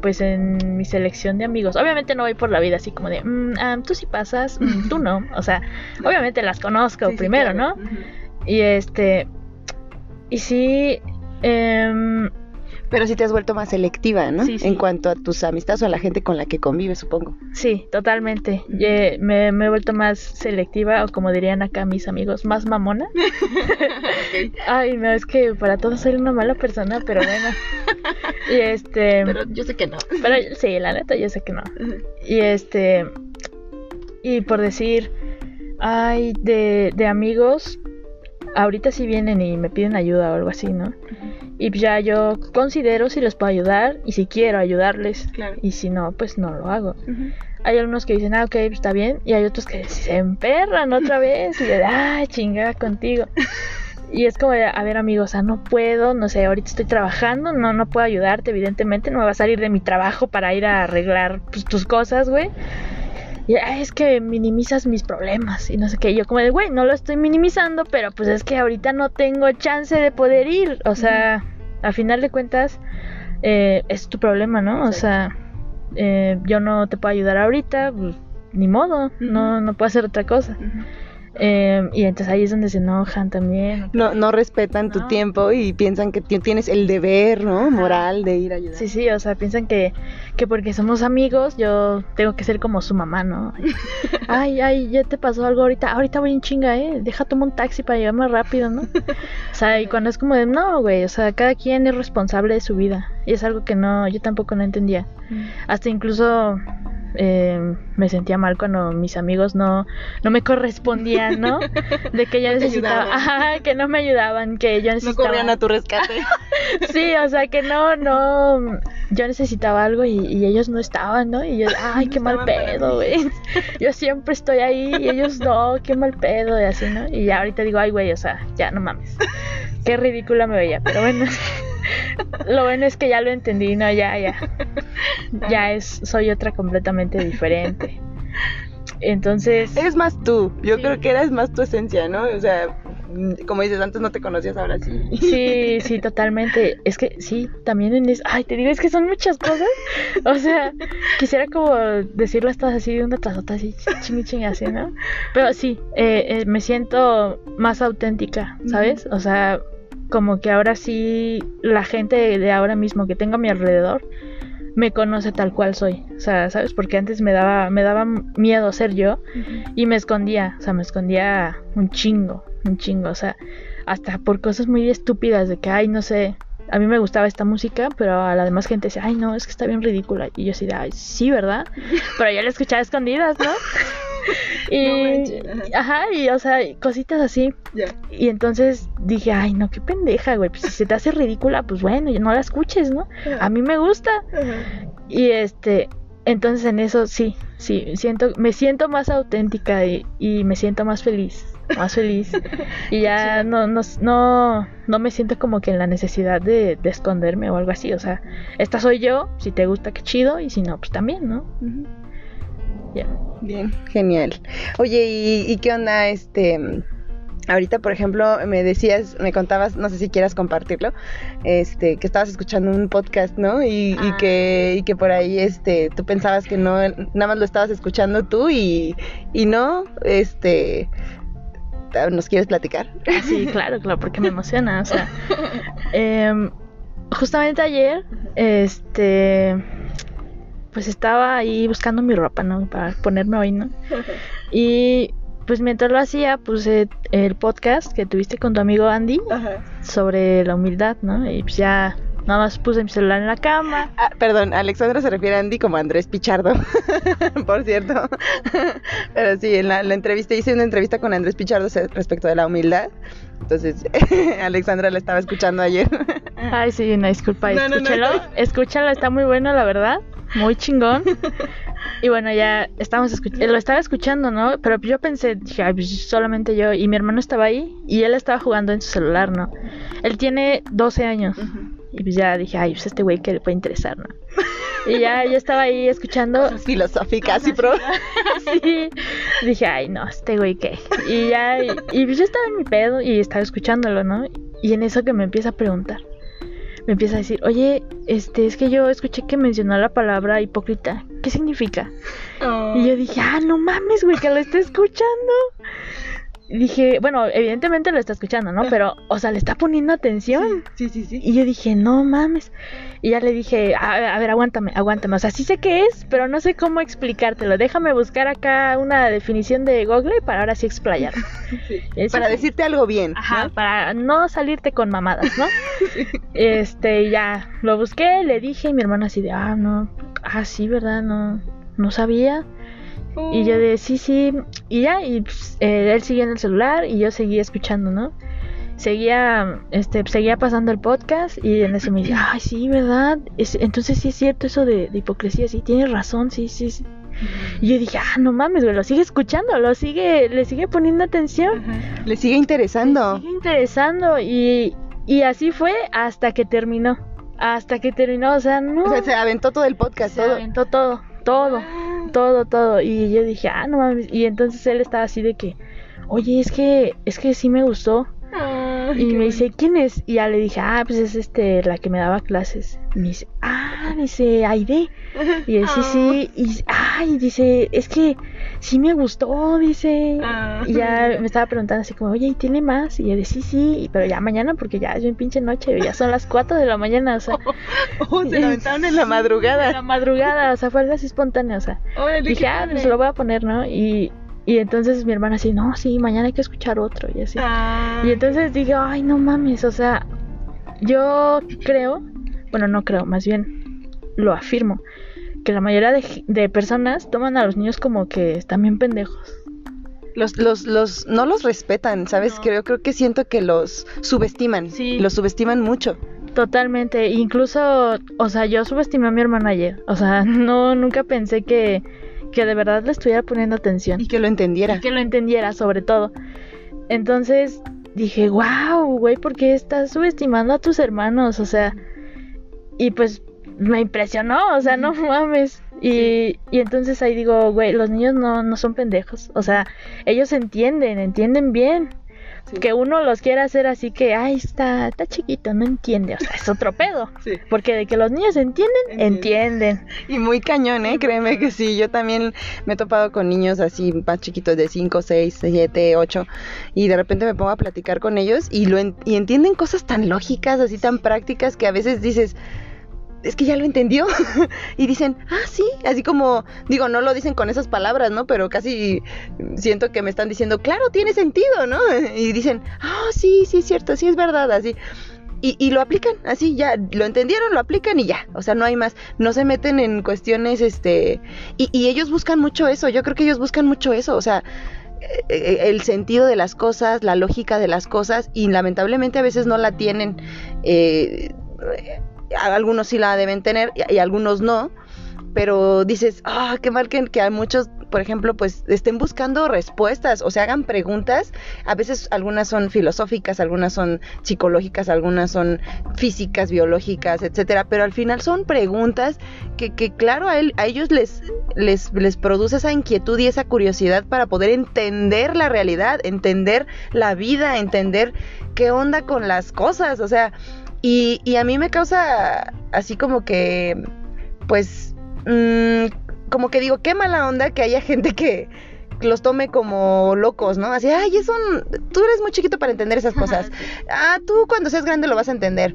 pues en mi selección de amigos. Obviamente no voy por la vida así como de, mm, ah, tú sí pasas, mm, tú no. O sea, obviamente las conozco primero, ¿no? Y este, y sí, eh, pero sí te has vuelto más selectiva, ¿no? Sí, En cuanto a tus amistades o a la gente con la que convives, supongo. Sí, totalmente. me, he vuelto más selectiva, o como dirían acá mis amigos, más mamona. Ay, no, es que para todos soy una mala persona, pero bueno. y este... Pero yo sé que no. Pero sí, la neta, yo sé que no. Y este... Y por decir, ay, de, de amigos, ahorita sí vienen y me piden ayuda o algo así, ¿no? Y ya yo considero si les puedo ayudar y si quiero ayudarles. Y si no, pues no lo hago. Hay algunos que dicen, ah, ok, está bien. Y hay otros que se emperran otra vez y de, ah, chingada contigo. Y es como, a ver, amigos, o sea, no puedo, no sé, ahorita estoy trabajando, no, no puedo ayudarte, evidentemente, no me va a salir de mi trabajo para ir a arreglar pues, tus cosas, güey. Y es que minimizas mis problemas y no sé qué. yo como de, güey, no lo estoy minimizando, pero pues es que ahorita no tengo chance de poder ir. O sea, a final de cuentas, eh, es tu problema, ¿no? O sea, eh, yo no te puedo ayudar ahorita, pues, ni modo, no, no puedo hacer otra cosa. Em, y entonces ahí es donde se enojan también. No, no respetan tu tiempo y piensan que tienes el deber, ¿no? Moral de ir a ayudar. Sí, sí, o sea, piensan que, que porque somos amigos yo tengo que ser como su mamá, ¿no? ay, ay, ya te pasó algo ahorita, ahorita voy en chinga, ¿eh? Deja tomar un taxi para llegar más rápido, ¿no? o sea, y cuando es como de, no, güey, o sea, cada quien es responsable de su vida. Y es algo que no, yo tampoco no entendía. Mm. Hasta incluso eh, me sentía mal cuando mis amigos no, no me correspondían, ¿no? De que yo necesitaba, ajá, que no me ayudaban, que yo necesitaba. No corrían a tu rescate. sí, o sea, que no, no, yo necesitaba algo y, ellos no estaban, ¿no? Y yo, ay, qué mal pedo, güey. Yo siempre estoy ahí y ellos no, qué mal pedo, y así, ¿no? Y ya ahorita digo, ay, güey, o sea, ya no mames. Qué ridícula me veía, pero bueno. lo bueno es que ya lo entendí, no, ya, ya. Ya es, soy otra completamente diferente. Entonces. Eres más tú. Yo creo que eres más tu esencia, ¿no? O sea, como dices, antes no te conocías, ahora sí. Sí, sí, totalmente. Es que sí, también en eso. Ay, te digo, es que son muchas cosas. O sea, quisiera como decirlas todas así de una tras otra, así, ching, ching, así, ¿no? Pero sí, eh, eh, me siento más auténtica, ¿sabes? O sea, como que ahora sí la gente de ahora mismo que tengo a mi alrededor me conoce tal cual soy. O sea, ¿sabes? Porque antes me daba, me daba miedo ser yo y me escondía. O sea, me escondía un chingo, un chingo. O sea, hasta por cosas muy estúpidas de que, ay, no sé, a mí me gustaba esta música, pero a la demás gente decía, ay, no, es que está bien ridícula. Y yo así de, ay, sí, ¿verdad? Pero yo la escuchaba escondidas, ¿no? y, ajá, y o sea, cositas así. Y entonces dije, ay, no, qué pendeja, güey. Pues si se te hace ridícula, pues bueno, no la escuches, ¿no? A mí me gusta. Y este, entonces en eso sí, sí, siento, me siento más auténtica y, y me siento más feliz más feliz. Y ya no, no, no, no me siento como que en la necesidad de, esconderme o algo así. O sea, esta soy yo, si te gusta, qué chido, y si no, pues también, ¿no? Ya. Bien, genial. Oye, ¿y, ¿y qué onda este? Ahorita, por ejemplo, me decías, me contabas, no sé si quieras compartirlo, este, que estabas escuchando un podcast, ¿no? Y, ah. que, y que por ahí, este, tú pensabas que no, nada más lo estabas escuchando tú y, y no, este, ¿nos quieres platicar? Ah, sí, claro, claro, porque me emociona, o sea, em, justamente ayer, este, pues estaba ahí buscando mi ropa, ¿no? Para ponerme hoy, ¿no? Y pues mientras lo hacía, puse el podcast que tuviste con tu amigo Andy sobre la humildad, ¿no? Y pues ya nada más puse mi celular en la cama. Ah, perdón, Alexandra se refiere a Andy como Andrés Pichardo, por cierto. Pero sí, en la, entrevista hice una entrevista con Andrés Pichardo respecto de la humildad. Entonces, Alexandra la estaba escuchando ayer. Ay, sí, una disculpa, escúchalo. Escúchalo, está muy bueno, la verdad. Muy chingón. Y bueno, ya estábamos lo estaba escuchando, ¿no? Pero yo pensé, dije, pues solamente yo. Y mi hermano estaba ahí y él estaba jugando en su celular, ¿no? Él tiene 12 años. Y pues ya dije, ay, pues este güey que le puede interesar, ¿no? Y ya yo estaba ahí escuchando. Filosóficas y pro. sí. Dije, ay, no, este güey qué. Y ya, y, y pues yo estaba en mi pedo y estaba escuchándolo, ¿no? Y en eso que me empieza a preguntar me empieza a decir, oye, este, es que yo escuché que mencionó la palabra hipócrita. ¿Qué significa? Y yo dije, ah, no mames, güey, que lo esté escuchando dije, bueno, evidentemente lo está escuchando, ¿no? Pero, o sea, le está poniendo atención. Sí, sí, sí. Y yo dije, no mames. Y ya le dije, a, ver, aguántame, aguántame. O sea, sí sé qué es, pero no sé cómo explicártelo. Déjame buscar acá una definición de Google para ahora sí explayar. Para decirte algo bien. Ajá, para no salirte con mamadas, ¿no? Este, ya lo busqué, le dije, y mi hermana así de, ah, no, ah, sí, ¿verdad? No, no sabía. Y yo de, sí, sí, y ya, y pues, eh, él seguía en el celular y yo seguía escuchando, ¿no? Seguía, este, seguía pasando el podcast y en eso me dice, ay, sí, ¿verdad? entonces sí es cierto eso de, hipocresía, sí, tienes razón, sí, sí, sí. Y yo dije, ah, no mames, güey, lo sigue escuchando, lo sigue, le sigue poniendo atención. Le sigue interesando. Le sigue interesando y, y así fue hasta que terminó. Hasta que terminó, o sea, no. O sea, se aventó todo el podcast, se aventó todo, todo todo, todo. Y yo dije, ah, no mames. Y entonces él estaba así de que, oye, es que, es que sí me gustó. Y me dice, ¿quién es? Y ya le dije, ah, pues es este, la que me daba clases. Y me dice, ah, dice, Aide. Y él, sí, sí. Y, ay, dice, es que sí me gustó, dice. Ah. Y ya me estaba preguntando así como, oye, ¿y tiene más? Y yo dije, sí, sí, pero ya mañana porque ya es bien pinche noche, ya son las 4 de la mañana, o sea. Oh, se levantaron en la madrugada. En la madrugada, o sea, fue algo así espontáneo, o sea. dije, ah, pues lo voy a poner, ¿no? Y, y entonces mi hermana así, no, sí, mañana hay que escuchar otro y así. Ah. Y entonces dije, ay, no mames, o sea, yo creo, bueno, no creo, más bien lo afirmo, que la mayoría de, personas toman a los niños como que están bien pendejos. Los, los, los, no los respetan, ¿sabes? Creo, creo que siento que los subestiman. Sí. Los subestiman mucho. Totalmente. Incluso, o sea, yo subestimé a mi hermana ayer. O sea, no, nunca pensé que, que de verdad le estuviera poniendo atención. Y que lo entendiera. Y que lo entendiera, sobre todo. Entonces dije, wow, güey, ¿por qué estás subestimando a tus hermanos? O sea, y pues me impresionó, o sea, no mames. Y, y entonces ahí digo, güey, los niños no, no son pendejos. O sea, ellos entienden, entienden bien. Que uno los quiera hacer así que, ay, está, está chiquito, no entiende. O sea, es otro pedo. Porque de que los niños entienden, entienden. Y muy cañón, ¿eh? Créeme que sí. Yo también me he topado con niños así más chiquitos de 5, 6, 7, 8. Y de repente me pongo a platicar con ellos y, lo y entienden cosas tan lógicas, así tan prácticas que a veces dices es que ya lo entendió. y dicen, ah, sí, así como, digo, no lo dicen con esas palabras, ¿no? Pero casi siento que me están diciendo, claro, tiene sentido, ¿no? y dicen, ah, sí, sí, es cierto, sí es verdad, así. Y, y, lo aplican, así ya, lo entendieron, lo aplican y ya, o sea, no hay más, no se meten en cuestiones, este, y, y ellos buscan mucho eso, yo creo que ellos buscan mucho eso, o sea, eh, eh, el sentido de las cosas, la lógica de las cosas, y lamentablemente a veces no la tienen. Eh, algunos sí la deben tener y, algunos no, pero dices, ah, qué mal que, que, a muchos por ejemplo, pues estén buscando respuestas, o sea, hagan preguntas. A veces algunas son filosóficas, algunas son psicológicas, algunas son físicas, biológicas, etcétera, pero al final son preguntas que, que claro, a, él, a ellos les, les, les produce esa inquietud y esa curiosidad para poder entender la realidad, entender la vida, entender qué onda con las cosas, o sea, y, y a mí me causa así como que, pues, mmm, como que digo, qué mala onda que haya gente que los tome como locos, ¿no? Así, ay, eso, tú eres muy chiquito para entender esas cosas. Ah, tú cuando seas grande lo vas a entender.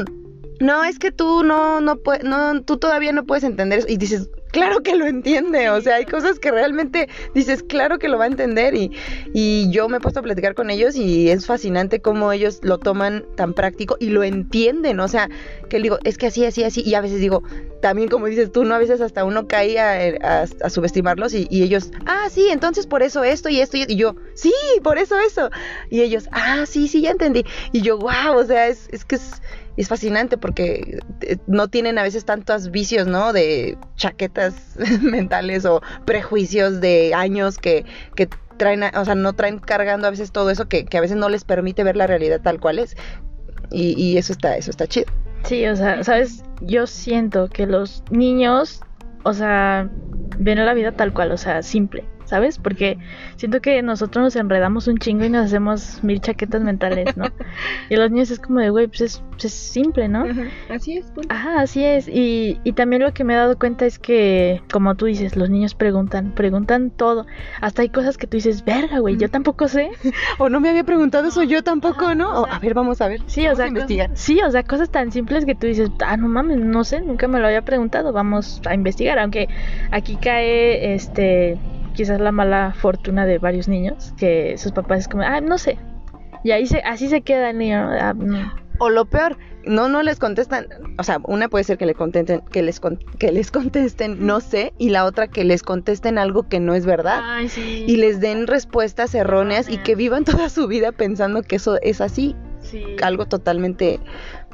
no, es que tú no, no, no, tú todavía no puedes entender eso. Y dices, claro que lo entiende, o sea, hay cosas que realmente dices, claro que lo va a entender y, y yo me he puesto a platicar con ellos y es fascinante cómo ellos lo toman tan práctico y lo entienden, o sea, que digo, es que así, así, así, y a veces digo, también como dices tú, ¿no? A veces hasta uno cae a, subestimarlos y, ellos, ah, sí, entonces por eso esto y esto y, yo, sí, por eso eso, y ellos, ah, sí, sí, ya entendí, y yo, wow, o sea, es, es que es es fascinante porque eh, no tienen a veces tantos vicios, ¿no? De chaquetas mentales o prejuicios de años que, que traen, o sea, no traen cargando a veces todo eso que, que a veces no les permite ver la realidad tal cual es. Y, y eso está, eso está chido. Sí, o sea, sabes, yo siento que los niños, o sea, ven la vida tal cual, o sea, simple. ¿Sabes? Porque siento que nosotros nos enredamos un chingo y nos hacemos mil chaquetas mentales, ¿no? y los niños es como de, güey, pues es, es, simple, ¿no? así es. Ajá, así es. Y, y también lo que me he dado cuenta es que, como tú dices, los niños preguntan, preguntan todo. Hasta hay cosas que tú dices, verga, güey, yo tampoco sé. o no me había preguntado eso yo tampoco, ¿no? a ver, vamos a ver. Sí, o sea, investigar. Sí, o sea, cosas tan simples que tú dices, ah, no mames, no sé, nunca me lo había preguntado, vamos a investigar. Aunque aquí cae, este quizás la mala fortuna de varios niños, que sus papás es como, ah, no sé. Y ahí se, así se queda el niño. Ah, o lo peor, no, no les contestan, o sea, una puede ser que le contesten, que les, que les contesten no sé, y la otra que les contesten algo que no es verdad. Y les den respuestas erróneas y que vivan toda su vida pensando que eso es así. Algo totalmente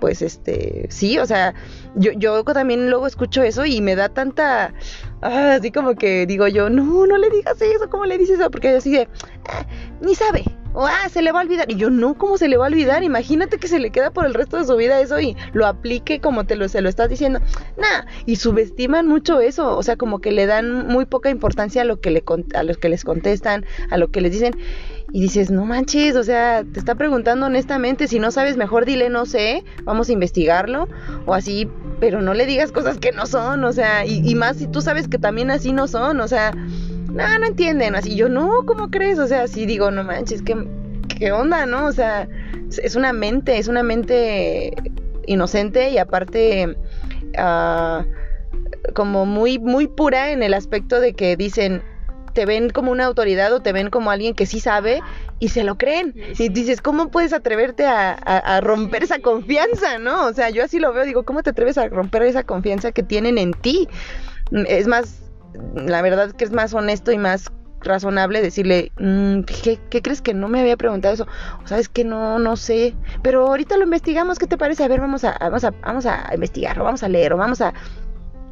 pues este, sí, o sea, yo, yo también luego escucho eso y me da tanta, ah, así como que digo yo, no, no le digas eso, ¿cómo le dices eso? Porque así de, ah, ni sabe, o ah, se le va a olvidar. Y yo, no, ¿cómo se le va a olvidar? Imagínate que se le queda por el resto de su vida eso y lo aplique como te lo, se lo estás diciendo. Nah, y subestiman mucho eso, o sea, como que le dan muy poca importancia a lo que, le, a los que les contestan, a lo que les dicen y dices, no manches, o sea, te está preguntando honestamente, si no sabes, mejor dile no sé, vamos a investigarlo, o así, pero no le digas cosas que no son, o sea, y, más si tú sabes que también así no son, o sea, no, no entienden, así yo, no, ¿cómo crees? O sea, sí digo, no manches, ¿qué, qué onda, no? O sea, es una mente, es una mente inocente y aparte... Uh, como muy muy pura en el aspecto de que dicen te ven como una autoridad o te ven como alguien que sí sabe y se lo creen. Y dices, ¿cómo puedes atreverte a, romper esa confianza, no? O sea, yo así lo veo, digo, ¿cómo te atreves a romper esa confianza que tienen en ti? Es más, la verdad que es más honesto y más razonable decirle, mm, ¿qué, ¿qué, crees que no me había preguntado eso? O sabes que no, no sé, pero ahorita lo investigamos, ¿qué te parece? A ver, vamos a, vamos a, vamos a investigarlo, vamos a leer, o vamos a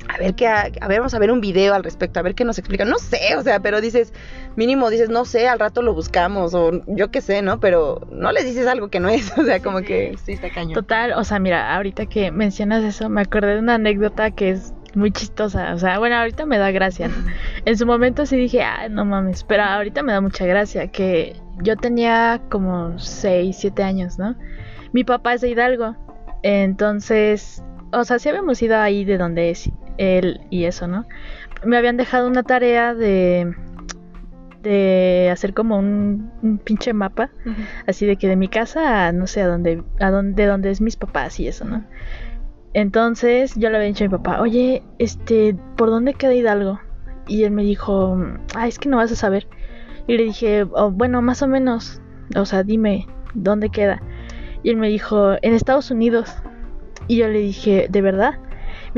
a ver qué, a, ver, vamos a ver un video al respecto, a ver qué nos explica. No sé, o sea, pero dices, mínimo dices, no sé, al rato lo buscamos, o yo qué sé, ¿no? Pero no les dices algo que no es, o sea, como que sí está cañón. Total, o sea, mira, ahorita que mencionas eso, me acordé de una anécdota que es muy chistosa, o sea, bueno, ahorita me da gracia. En su momento sí dije, ah, no mames, pero ahorita me da mucha gracia, que yo tenía como 6, 7 años, ¿no? Mi papá es de Hidalgo, entonces, o sea, sí habíamos ido ahí de donde es él y eso, ¿no? Me habían dejado una tarea de de hacer como un, pinche mapa, así de que de mi casa a no sé a dónde, a dónde, de dónde es mis papás y eso, ¿no? Entonces yo le había dicho a mi papá, oye, este, ¿por dónde queda Hidalgo? Y él me dijo, ah, es que no vas a saber. Y le dije, oh, bueno, más o menos, o sea, dime, ¿dónde queda? Y él me dijo, en Estados Unidos. Y yo le dije, ¿de verdad?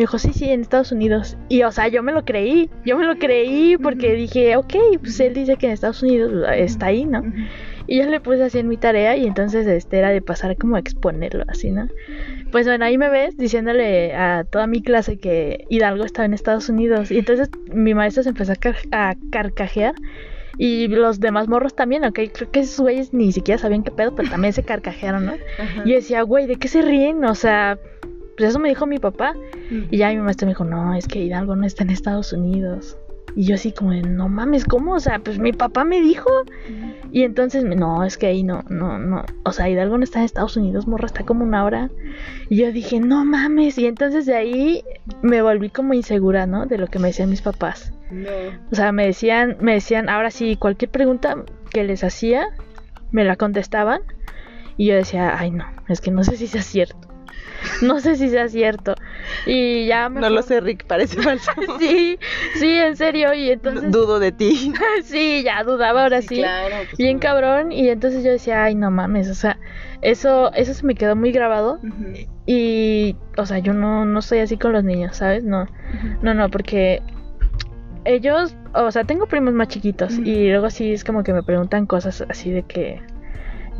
Me dijo, sí, sí, en Estados Unidos. Y, o sea, yo me lo creí. Yo me lo creí porque dije, ok, pues él dice que en Estados Unidos está ahí, ¿no? Y yo le puse así en mi tarea y entonces este era de pasar como a exponerlo así, ¿no? Pues bueno, ahí me ves diciéndole a toda mi clase que Hidalgo estaba en Estados Unidos. Y entonces mi maestro se empezó a, carcajear. Y los demás morros también, ok, creo que esos güeyes ni siquiera sabían qué pedo, pero también se carcajearon, ¿no? Y yo decía, güey, ¿de qué se ríen? O sea, pues eso me dijo mi papá. Y ya mi maestro me dijo, no, es que Hidalgo no está en Estados Unidos. Y yo así como de, no mames, ¿cómo? O sea, pues mi papá me dijo. Y entonces, no, es que ahí no, no, no. O sea, Hidalgo no está en Estados Unidos, morra, está como una hora. Y yo dije, no mames. Y entonces de ahí me volví como insegura, ¿no? De lo que me decían mis papás. O sea, me decían, me decían, ahora sí, cualquier pregunta que les hacía, me la contestaban. Y yo decía, ay no, es que no sé si sea cierto. No sé si sea cierto. Y ya me No lo sé, Rick, parece falso. sí, sí, en serio. Y entonces. Dudo de ti. sí, ya dudaba ahora sí. Claro, pues, Bien cabrón. Y entonces yo decía, ay, no mames. O sea, eso, eso se me quedó muy grabado. Y, o sea, yo no, no soy así con los niños, ¿sabes? No, no, no, porque ellos, o sea, tengo primos más chiquitos. Y luego sí es como que me preguntan cosas así de que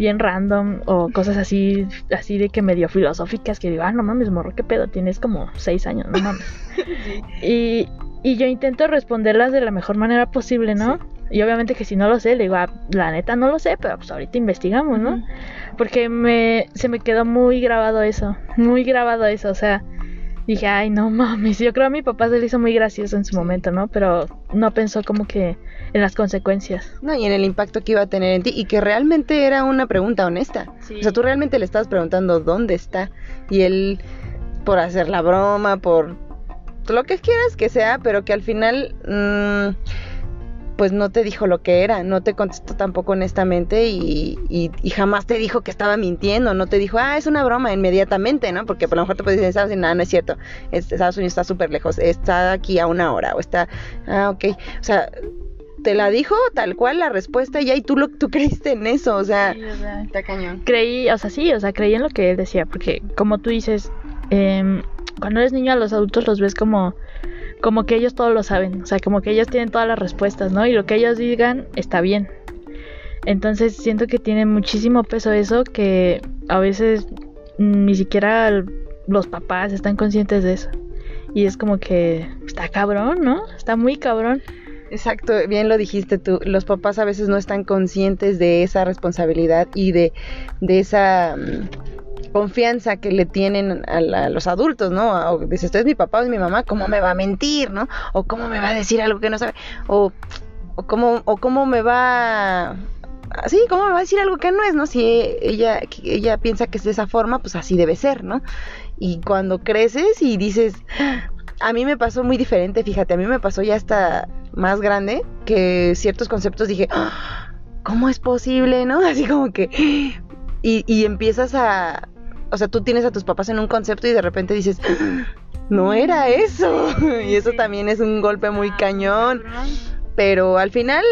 bien random o cosas así, así de que medio filosóficas que digo, ah, no mames, morro, qué pedo, tienes como seis años, no mames. y, y yo intento responderlas de la mejor manera posible, ¿no? Y obviamente que si no lo sé, le digo, ah, la neta no lo sé, pero pues ahorita investigamos, ¿no? Porque me, se me quedó muy grabado eso, muy grabado eso, o sea, dije, ay, no mames. Yo creo a mi papá se le hizo muy gracioso en su momento, ¿no? Pero no pensó como que en las consecuencias. No, y en el impacto que iba a tener en ti. Y que realmente era una pregunta honesta. O sea, tú realmente le estabas preguntando dónde está. Y él, por hacer la broma, por lo que quieras que sea, pero que al final. Mmm, pues no te dijo lo que era, no te contestó tampoco honestamente y, y, jamás te dijo que estaba mintiendo, no te dijo, ah, es una broma inmediatamente, ¿no? Porque por lo mejor te puedes decir, nada, no es cierto, Estados Unidos está súper lejos, está aquí a una hora, o está, ah, ok, o sea, te la dijo tal cual la respuesta y ahí tú, lo, tú creíste en eso, o sea, está cañón. Creí, o sea, sí, o sea, creí en lo que él decía, porque como tú dices, eh, cuando eres niño a los adultos los ves como como que ellos todo lo saben, o sea, como que ellos tienen todas las respuestas, ¿no? Y lo que ellos digan está bien. Entonces siento que tiene muchísimo peso eso que a veces ni siquiera los papás están conscientes de eso. Y es como que está cabrón, ¿no? Está muy cabrón. Exacto, bien lo dijiste tú, los papás a veces no están conscientes de esa responsabilidad y de, de esa mm, confianza que le tienen a, los adultos, ¿no? O dice, esto es mi papá o es mi mamá, ¿cómo me va a mentir, ¿no? O cómo me va a decir algo que no sabe, o, o cómo, o cómo me va así, ¿cómo me va a decir algo que no es, no? Si ella, ella piensa que es de esa forma, pues así debe ser, ¿no? Y cuando creces y dices, a mí me pasó muy diferente, fíjate, a mí me pasó ya hasta más grande, que ciertos conceptos dije, ¿cómo es posible, no? Así como que... Y, y empiezas a, o sea, tú tienes a tus papás en un concepto y de repente dices, no era eso. y eso también es un golpe muy cañón. Pero al final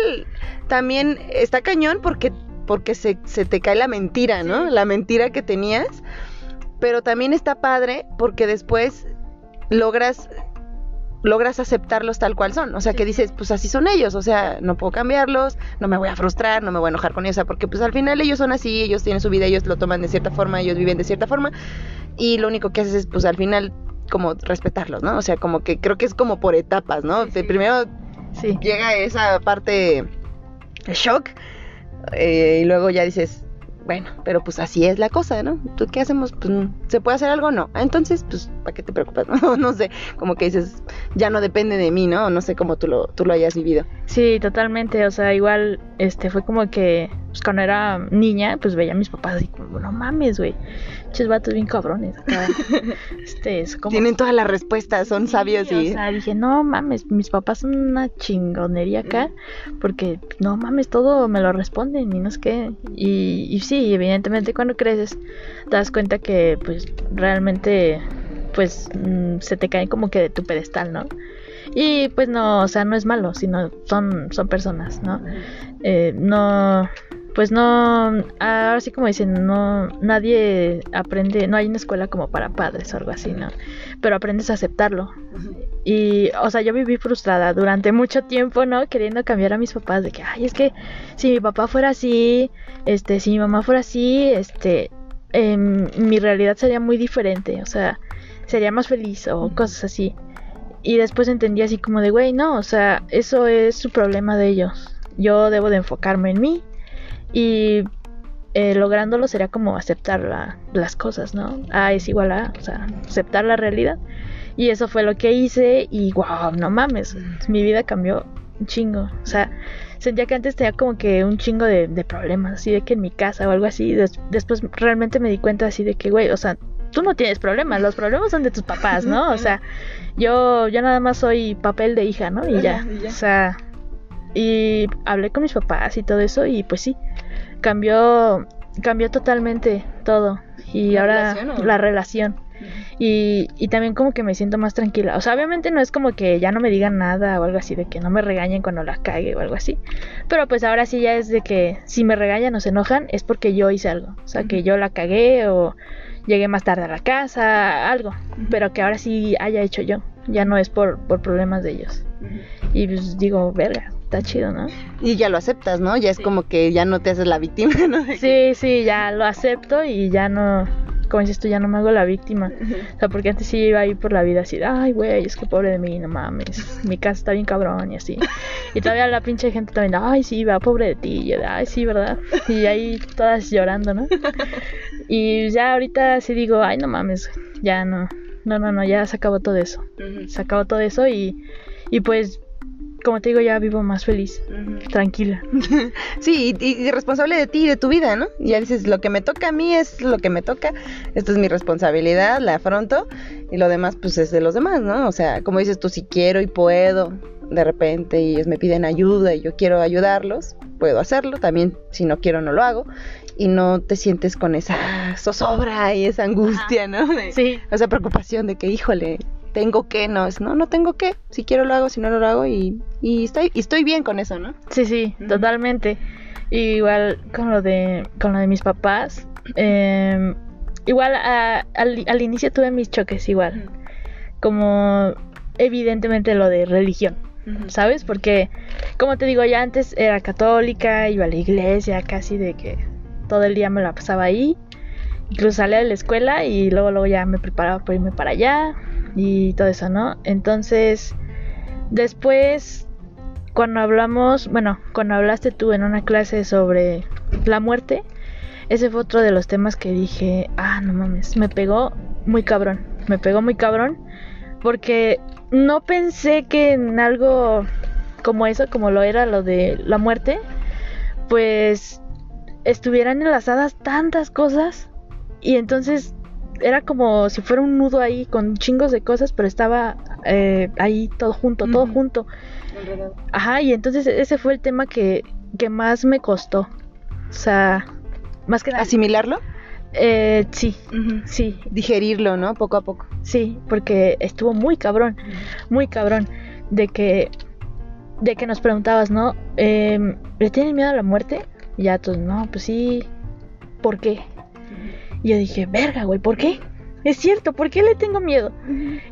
también está cañón porque, porque se, se te cae la mentira, ¿no? La mentira que tenías. Pero también está padre porque después logras logras aceptarlos tal cual son. O sea, que dices, pues así son ellos, o sea, no puedo cambiarlos, no me voy a frustrar, no me voy a enojar con ellos, porque pues al final ellos son así, ellos tienen su vida, ellos lo toman de cierta forma, ellos viven de cierta forma, y lo único que haces es, pues al final, como respetarlos, ¿no? O sea, como que creo que es como por etapas, ¿no? Primero llega esa parte shock, eh, y luego ya dices, bueno, pero pues así es la cosa, ¿no? ¿Tú qué hacemos? Pues, ¿se puede hacer algo? No. Entonces, pues, ¿para qué te preocupas? No, no sé, como que dices, ya no depende de mí, ¿no? No sé cómo tú lo, tú lo hayas vivido. Sí, totalmente, o sea, igual, este, fue como que, pues cuando era niña, pues veía a mis papás así como, no mames, güey, muchos vatos bien cabrones este, es como... Tienen todas las respuestas, son sabios y... O sea, dije, no mames, mis papás son una chingonería acá, porque, no mames, todo me lo responden y no es qué. Y, y sí, evidentemente cuando creces, te das cuenta que, pues, realmente, pues, mm, se te cae como que de tu pedestal, ¿no? Y pues no, o sea, no es malo, sino son, son personas, ¿no? Eh, no, pues no, ahora sí como dicen, no, nadie aprende, no hay una escuela como para padres o algo así, ¿no? Pero aprendes a aceptarlo. Y, o sea, yo viví frustrada durante mucho tiempo, ¿no? Queriendo cambiar a mis papás, de que, ay, es que si mi papá fuera así, este, si mi mamá fuera así, este, em, mi realidad sería muy diferente, o sea, sería más feliz o cosas así. Y después entendí así como de, güey, no, o sea, eso es su problema de ellos. Yo debo de enfocarme en mí y eh, lográndolo sería como aceptar las cosas, ¿no? A es igual a, o sea, aceptar la realidad. Y eso fue lo que hice y wow, no mames, mi vida cambió un chingo. O sea, sentía que antes tenía como que un chingo de, problemas, así de que en mi casa o algo así. después realmente me di cuenta así de que, güey, o sea, tú no tienes problemas, los problemas son de tus papás, ¿no? O sea, yo, yo nada más soy papel de hija, ¿no? Y ya, o sea, y hablé con mis papás y todo eso y pues sí, cambió, cambió totalmente todo. Y ahora la relación. Y, y, también como que me siento más tranquila. O sea, obviamente no es como que ya no me digan nada o algo así, de que no me regañen cuando la cague o algo así. Pero pues ahora sí ya es de que si me regañan o se enojan es porque yo hice algo. O sea, que yo la cagué o llegué más tarde a la casa, algo. Pero que ahora sí haya hecho yo. Ya no es por, por problemas de ellos. Y pues digo, verga, está chido, ¿no? Y ya lo aceptas, ¿no? Ya es como que ya no te haces la víctima, ¿no? Sí, sí, ya lo acepto y ya no, como dices tú, ya no me hago la víctima. O sea, porque antes sí iba ahí por la vida así, ay, güey, es que pobre de mí, no mames, mi casa está bien cabrón y así. Y todavía la pinche gente también, ay, sí, va, pobre de ti, y yo, ay, sí, ¿verdad? Y ahí todas llorando, ¿no? Y ya ahorita sí digo, ay, no mames, ya no, no, no, no, ya se acabó todo eso. Se acabó todo eso y, y pues como te digo, ya vivo más feliz, tranquila. sí, y, responsable de ti y de tu vida, ¿no? Ya dices, lo que me toca a mí es lo que me toca, esto es mi responsabilidad, la afronto, y lo demás, pues es de los demás, ¿no? O sea, como dices tú, si quiero y puedo, de repente, y ellos me piden ayuda y yo quiero ayudarlos, puedo hacerlo, también si no quiero no lo hago, y no te sientes con esa zozobra y esa angustia, ¿no? sí. Esa preocupación de que, híjole, tengo que, no, es, no, no tengo que, si quiero lo hago, si no, lo hago y, y estoy, y estoy bien con eso, ¿no? Sí, sí, totalmente. igual con lo de, con lo de mis papás, em, igual al, inicio tuve mis choques igual, como evidentemente lo de religión, ¿sabes? Porque, como te digo, ya antes era católica, iba a la iglesia, casi de que todo el día me la pasaba ahí. Incluso salía de la escuela y luego, luego ya me preparaba para irme para allá y todo eso, ¿no? Entonces, después, cuando hablamos, bueno, cuando hablaste tú en una clase sobre la muerte, ese fue otro de los temas que dije, ah, no mames, me pegó muy cabrón, me pegó muy cabrón, porque no pensé que en algo como eso, como lo era lo de la muerte, pues estuvieran enlazadas tantas cosas y entonces era como si fuera un nudo ahí con chingos de cosas, pero estaba eh, ahí todo junto, todo junto. Ajá, y entonces ese fue el tema que, que más me costó. O sea, más que nada. ¿Asimilarlo? Eh, sí, sí. Digerirlo, ¿no? Poco a poco. Sí, porque estuvo muy cabrón, muy cabrón. De que, de que nos preguntabas, ¿no? Eh, ¿Le tienen miedo a la muerte? Y ya todos, no, pues sí. ¿Por qué? Y yo dije, verga, güey, ¿por qué? Es cierto, ¿por qué le tengo miedo?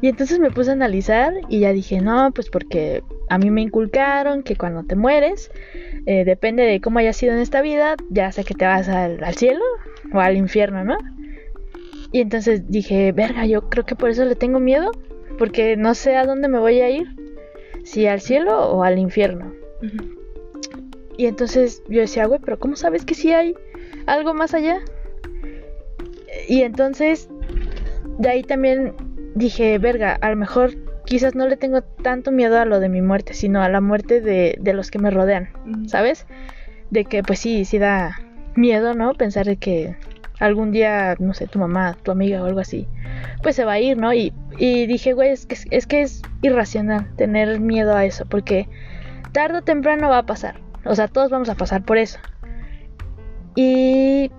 Y entonces me puse a analizar y ya dije, no, pues porque a mí me inculcaron que cuando te mueres, eh, depende de cómo hayas sido en esta vida, ya sea que te vas al, cielo o al infierno, ¿no? Y entonces dije, verga, yo creo que por eso le tengo miedo, porque no sé a dónde me voy a ir, si al cielo o al infierno. Y entonces yo decía, güey, pero ¿cómo sabes que sí hay algo más allá? Y entonces, de ahí también dije, verga, a lo mejor quizás no le tengo tanto miedo a lo de mi muerte, sino a la muerte de, de los que me rodean, ¿sabes? De que pues sí, sí da miedo, ¿no? Pensar de que algún día, no sé, tu mamá, tu amiga o algo así, pues se va a ir, ¿no? Y, y dije, güey, es que, es que es irracional tener miedo a eso, porque tarde o temprano va a pasar. O sea, todos vamos a pasar por eso. Y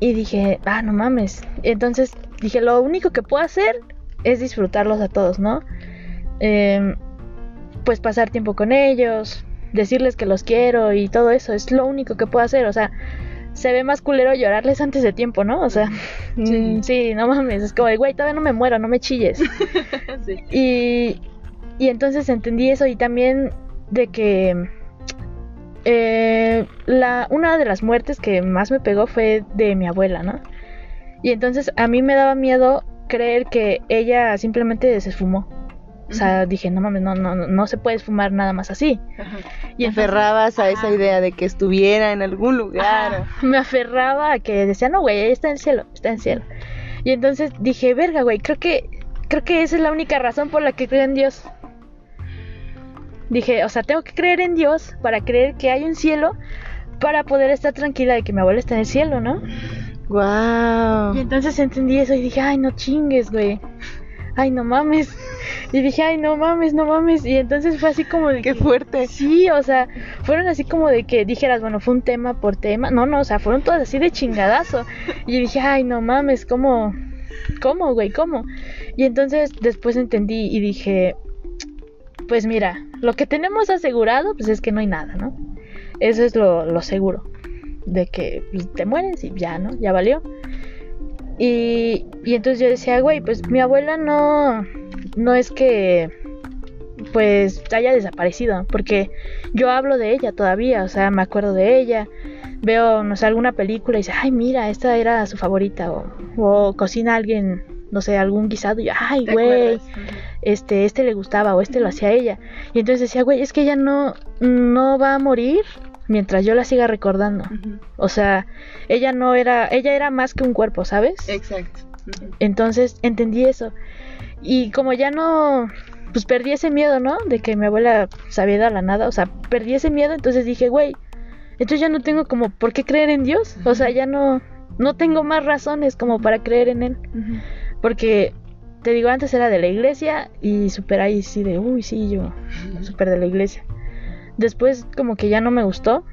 y dije, ah, no mames. Entonces dije, lo único que puedo hacer es disfrutarlos a todos, ¿no? Em, pues pasar tiempo con ellos, decirles que los quiero y todo eso, es lo único que puedo hacer. O sea, se ve más culero llorarles antes de tiempo, ¿no? O sea, sí, sí no mames, es como güey, todavía no me muero, no me chilles. sí. Y, y entonces entendí eso y también de que eh, la, una de las muertes que más me pegó fue de mi abuela, ¿no? Y entonces a mí me daba miedo creer que ella simplemente se esfumó. O sea, dije, no mames, no, no, no se puede esfumar nada más así. Y aferrabas a esa idea de que estuviera en algún lugar. me aferraba a que decía, no, güey, está en el cielo, está en el cielo. Y entonces dije, verga, güey, creo que, creo que esa es la única razón por la que creo en Dios. Dije, o sea, tengo que creer en Dios para creer que hay un cielo para poder estar tranquila de que mi abuela está en el cielo, ¿no? Wow. Y entonces entendí eso y dije, ay, no chingues, güey. Ay, no mames. Y dije, ay, no mames, no mames. Y entonces fue así como de... Qué fuerte. Sí, o sea, fueron así como de que dijeras, bueno, fue un tema por tema. No, no, o sea, fueron todas así de chingadazo. Y dije, ay, no mames, ¿cómo? ¿Cómo, güey? ¿Cómo? Y entonces después entendí y dije, pues mira, lo que tenemos asegurado, pues es que no hay nada, ¿no? Eso es lo, lo seguro de que pues, te mueres y ya, ¿no? Ya valió. Y, y entonces yo decía, güey, pues mi abuela no, no es que pues haya desaparecido, porque yo hablo de ella todavía, o sea, me acuerdo de ella, veo, no sé, alguna película y dice, ay, mira, esta era su favorita, o, o cocina alguien, no sé, algún guisado, y yo, ay, güey, este, este le gustaba, o este lo hacía ella, y entonces decía, güey, es que ella no, no va a morir mientras yo la siga recordando. O sea, ella no era, ella era más que un cuerpo, ¿sabes? Exacto. Entonces entendí eso. Y como ya no, pues perdí ese miedo, ¿no? De que mi abuela sabía de la nada, o sea, perdí ese miedo, entonces dije, güey, entonces ya no tengo como por qué creer en Dios, o sea, ya no, no tengo más razones como para creer en Él. Porque, te digo, antes era de la iglesia y super ahí sí de, uy, sí, yo, super de la iglesia. Después como que ya no me gustó.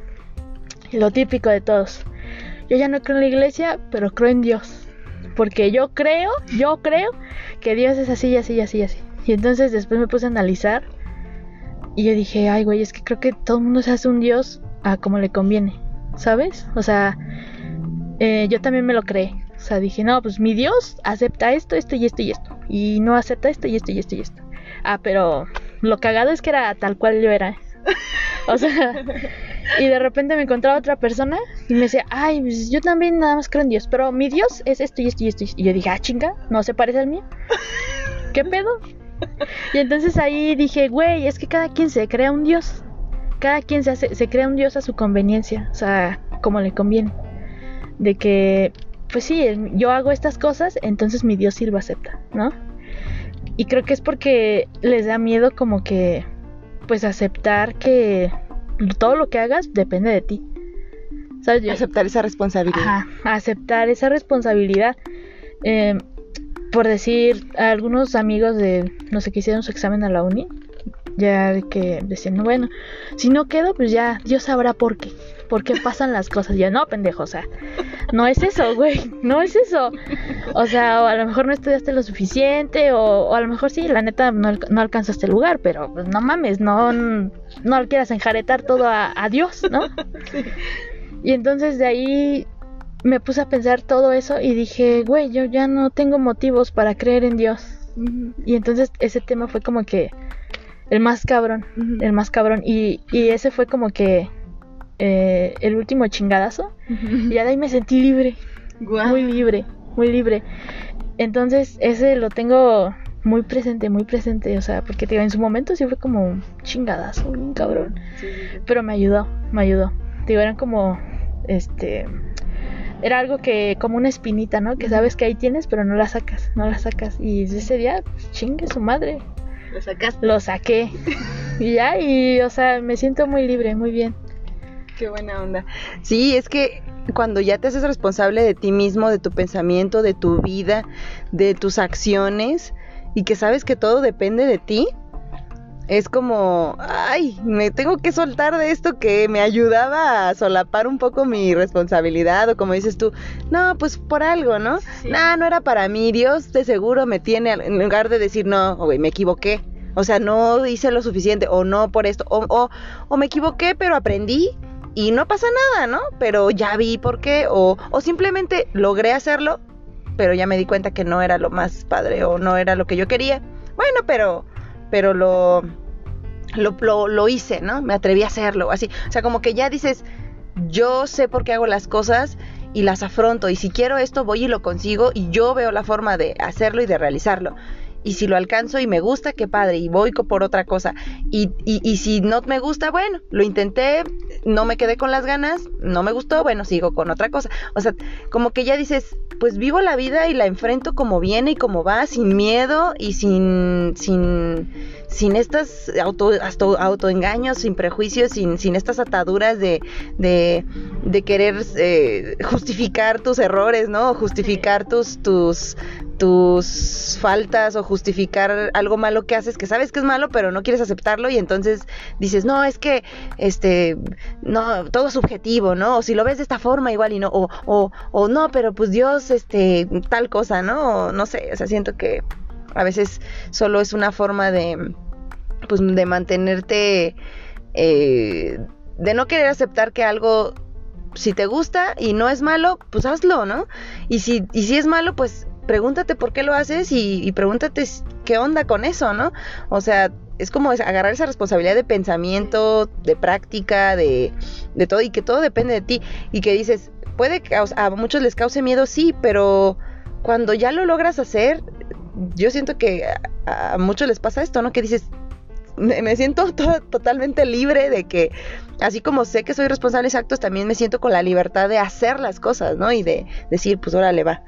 Lo típico de todos. Yo ya no creo en la iglesia, pero creo en Dios. Porque yo creo, yo creo que Dios es así, así, así, así. Y entonces después me puse a analizar. Y yo dije, ay, güey, es que creo que todo el mundo se hace un Dios a como le conviene. ¿Sabes? O sea, eh, yo también me lo creé. O sea, dije, no, pues mi Dios acepta esto, esto y esto y esto. Y no acepta esto y esto y esto y esto. Ah, pero lo cagado es que era tal cual yo era. o sea, y de repente me encontraba otra persona y me decía, ay, pues yo también nada más creo en Dios, pero mi Dios es esto y esto y esto. Y yo dije, ah, chinga, no se parece al mío. ¿Qué pedo? Y entonces ahí dije, güey, es que cada quien se crea un Dios. Cada quien se, hace, se crea un Dios a su conveniencia, o sea, como le conviene. De que, pues sí, yo hago estas cosas, entonces mi Dios sí lo acepta, ¿no? Y creo que es porque les da miedo como que pues aceptar que todo lo que hagas depende de ti. ¿Sabes? aceptar esa responsabilidad. Ajá, aceptar esa responsabilidad. Em, por decir, algunos amigos de, no sé, que hicieron su examen a la uni, ya que decían, bueno, si no quedo, pues ya Dios sabrá por qué por qué pasan las cosas. ya, no, pendejo, o sea, no es eso, güey, no es eso. O sea, o a lo mejor no estudiaste lo suficiente, o, a lo mejor sí, la neta no, no alcanzaste el lugar, pero pues no mames, no, no quieras enjaretar todo a, Dios, ¿no? Y entonces de ahí me puse a pensar todo eso y dije, güey, yo ya no tengo motivos para creer en Dios. Y entonces ese tema fue como que el más cabrón, el más cabrón. Y, y ese fue como que eh, el último chingadazo. Y de ahí me sentí libre. Muy libre, muy libre. Entonces, ese lo tengo muy presente, muy presente. O sea, porque digo, en su momento sí fue como un chingadazo, un cabrón. Pero me ayudó, me ayudó. Te digo, eran como. Este. Era algo que, como una espinita, ¿no? Que sabes que ahí tienes, pero no la sacas, no la sacas. Y ese día, pues, chingue su madre. Lo sacaste. Lo saqué. y ya, y, o sea, me siento muy libre, muy bien. Qué buena onda. Sí, es que cuando ya te haces responsable de ti mismo, de tu pensamiento, de tu vida, de tus acciones y que sabes que todo depende de ti, es como, ay, me tengo que soltar de esto que me ayudaba a solapar un poco mi responsabilidad o como dices tú, no, pues por algo, ¿no? No, no era para mí, Dios de seguro me tiene, en lugar de decir, no, güey, me equivoqué. O sea, no hice lo suficiente o no por esto, o, o, o me equivoqué, pero aprendí y no pasa nada, ¿no? Pero ya vi por qué, o, o simplemente logré hacerlo, pero ya me di cuenta que no era lo más padre o no era lo que yo quería. Bueno, pero, pero lo, lo, lo, hice, ¿no? Me atreví a hacerlo, así. O sea, como que ya dices, yo sé por qué hago las cosas y las afronto, y si quiero esto, voy y lo consigo, y yo veo la forma de hacerlo y de realizarlo y si lo alcanzo y me gusta, qué padre, y voy por otra cosa. Y, y, y, si no me gusta, bueno, lo intenté, no me quedé con las ganas, no me gustó, bueno, sigo con otra cosa. O sea, como que ya dices, pues vivo la vida y la enfrento como viene y como va, sin miedo y sin, sin, sin estas auto, autoengaños, sin prejuicios, sin, sin estas ataduras de, de, de querer eh, justificar tus errores, ¿no? Justificar tus, tus, tus faltas o justificar algo malo que haces que sabes que es malo pero no quieres aceptarlo y entonces dices no es que este no todo es subjetivo no o si lo ves de esta forma igual y no o, o, o no pero pues Dios este tal cosa no o, no sé o sea siento que a veces solo es una forma de pues de mantenerte eh, de no querer aceptar que algo si te gusta y no es malo, pues hazlo, ¿no? Y si, y si es malo, pues pregúntate por qué lo haces y, pregúntate qué onda con eso, ¿no? O sea, es como agarrar esa responsabilidad de pensamiento, de práctica, de, todo, y que todo depende de ti. Y que dices, puede que a muchos les cause miedo, sí, pero cuando ya lo logras hacer, yo siento que a, muchos les pasa esto, ¿no? Que dices, me, siento totalmente libre de que, así como sé que soy responsable de actos, también me siento con la libertad de hacer las cosas, ¿no? Y de decir, pues órale, va,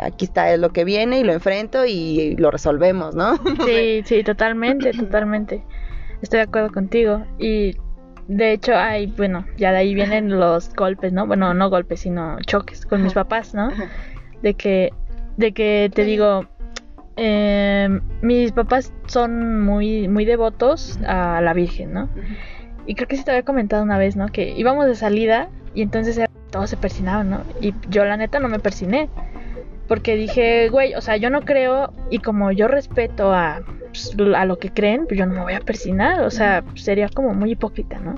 aquí está lo que viene y lo enfrento y lo resolvemos, ¿no? Sí, sí, totalmente, totalmente. Estoy de acuerdo contigo. Y de hecho, hay, bueno, ya de ahí vienen los golpes, ¿no? Bueno, no golpes, sino choques con mis papás, ¿no? De que, de que te digo, em, mis papás son muy, muy devotos a la Virgen, ¿no? Y creo que sí te había comentado una vez, ¿no? Que íbamos de salida y entonces todos se persinaban, ¿no? Y yo la neta no me persiné. Porque dije, güey, o sea, yo no creo y como yo respeto a, pues, a lo que creen, pues yo no me voy a persinar. O sea, sería como muy hipócrita, ¿no?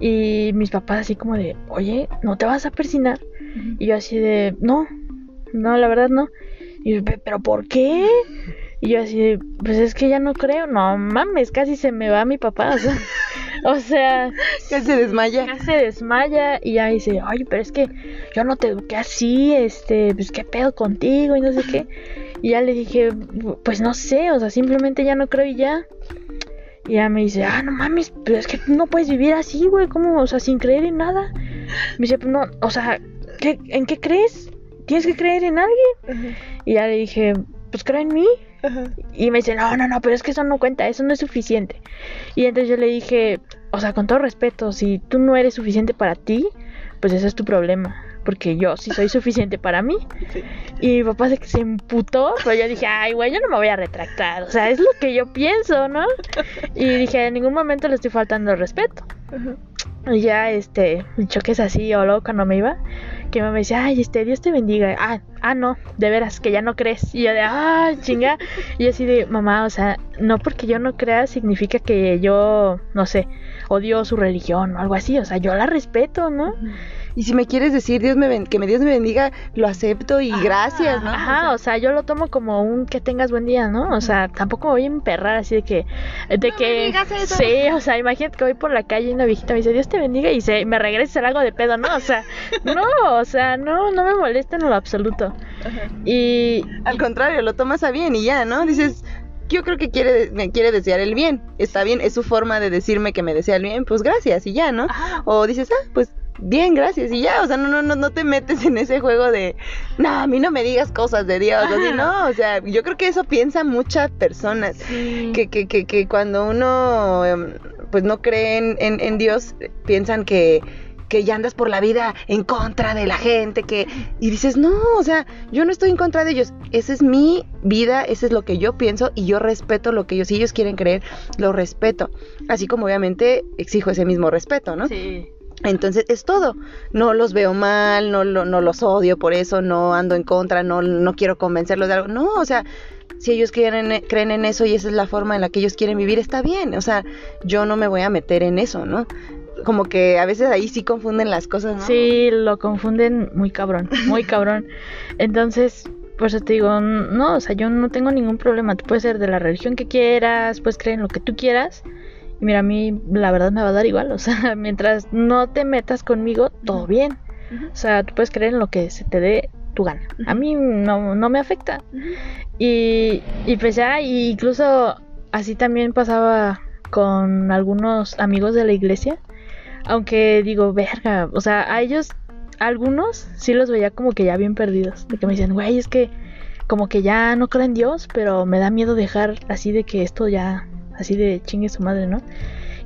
Y mis papás así como de, oye, ¿no te vas a persinar? Y yo así de, no, no, la verdad no. Y yo, pero ¿por qué? Y yo así pues es que ya no creo. No mames, casi se me va mi papá. O sea, o sea, que se desmaya. Ya se desmaya y ya dice, oye, pero es que yo no te eduqué así, este, pues qué pedo contigo y no sé qué. Y ya le dije, pues no sé, o sea, simplemente ya no creo y ya. Y ya me dice, ah, no mames, pero es que no puedes vivir así, güey, ¿cómo? O sea, sin creer en nada. Me dice, pues no, o sea, ¿qué, ¿en qué crees? ¿Tienes que creer en alguien? Y ya le dije, pues creo en mí. Y me dice, no, no, no, pero es que eso no cuenta, eso no es suficiente. Y entonces yo le dije, o sea, con todo respeto, si tú no eres suficiente para ti, pues ese es tu problema. Porque yo sí soy suficiente para mí. Y mi papá se, se emputó, pero yo dije, ay, güey, yo no me voy a retractar. O sea, es lo que yo pienso, ¿no? Y dije, en ningún momento le estoy faltando el respeto. Y ya, este, choques así, o luego cuando me iba, que me decía, ay, este, Dios te bendiga. Ah, ah, no, de veras, que ya no crees. Y yo de, ah, chinga. Y así de, mamá, o sea, no porque yo no crea significa que yo, no sé, odio su religión o algo así. O sea, yo la respeto, ¿no? Y si me quieres decir Dios me que me Dios me bendiga, lo acepto y gracias, ¿no? Ajá, o sea, yo lo tomo como un que tengas buen día, ¿no? O sea, tampoco me voy a emperrar así de que de que sí, o sea, imagínate que voy por la calle y una viejita me dice, "Dios te bendiga" y se me regresa algo de pedo, ¿no? O sea, no, o sea, no no me molesta en lo absoluto. Y al contrario, lo tomas a bien y ya, ¿no? Dices, yo creo que quiere, me quiere desear el bien. Está bien, es su forma de decirme que me desea el bien, pues gracias y ya, ¿no? O dices, ah, pues bien, gracias, y ya, o sea, no, no, no, no te metes en ese juego de, no, a mí no me digas cosas de Dios, así, no, o sea, yo creo que eso piensa muchas personas, que, que, que, que, cuando uno, em, pues no cree en, en, Dios, piensan que, que ya andas por la vida en contra de la gente, que y dices, "No, o sea, yo no estoy en contra de ellos. Esa es mi vida, eso es lo que yo pienso y yo respeto lo que ellos si ellos quieren creer, lo respeto." Así como obviamente exijo ese mismo respeto, ¿no? Sí. Entonces es todo. No los veo mal, no, no los odio por eso, no ando en contra, no, quiero convencerlos de algo. No, o sea, si ellos creen, creen en eso y esa es la forma en la que ellos quieren vivir, está bien. O sea, yo no me voy a meter en eso, ¿no? como que a veces ahí sí confunden las cosas, ¿no? Sí, lo confunden muy cabrón, muy cabrón. Entonces, pues te digo, no, o sea, yo no tengo ningún problema. Tú puedes ser de la religión que quieras, puedes creer en lo que tú quieras. Y mira, a mí la verdad me va a dar igual. O sea, mientras no te metas conmigo, todo bien. O sea, tú puedes creer en lo que se te dé tu gana. A mí no, no me afecta. y, y pues ya, incluso así también pasaba con algunos amigos de la iglesia. Aunque digo, verga, o sea, a ellos, algunos sí los veía como que ya bien perdidos. De que me dicen, güey, es que como que ya no creo en Dios, pero me da miedo dejar así de que esto ya, así de chingue su madre, ¿no?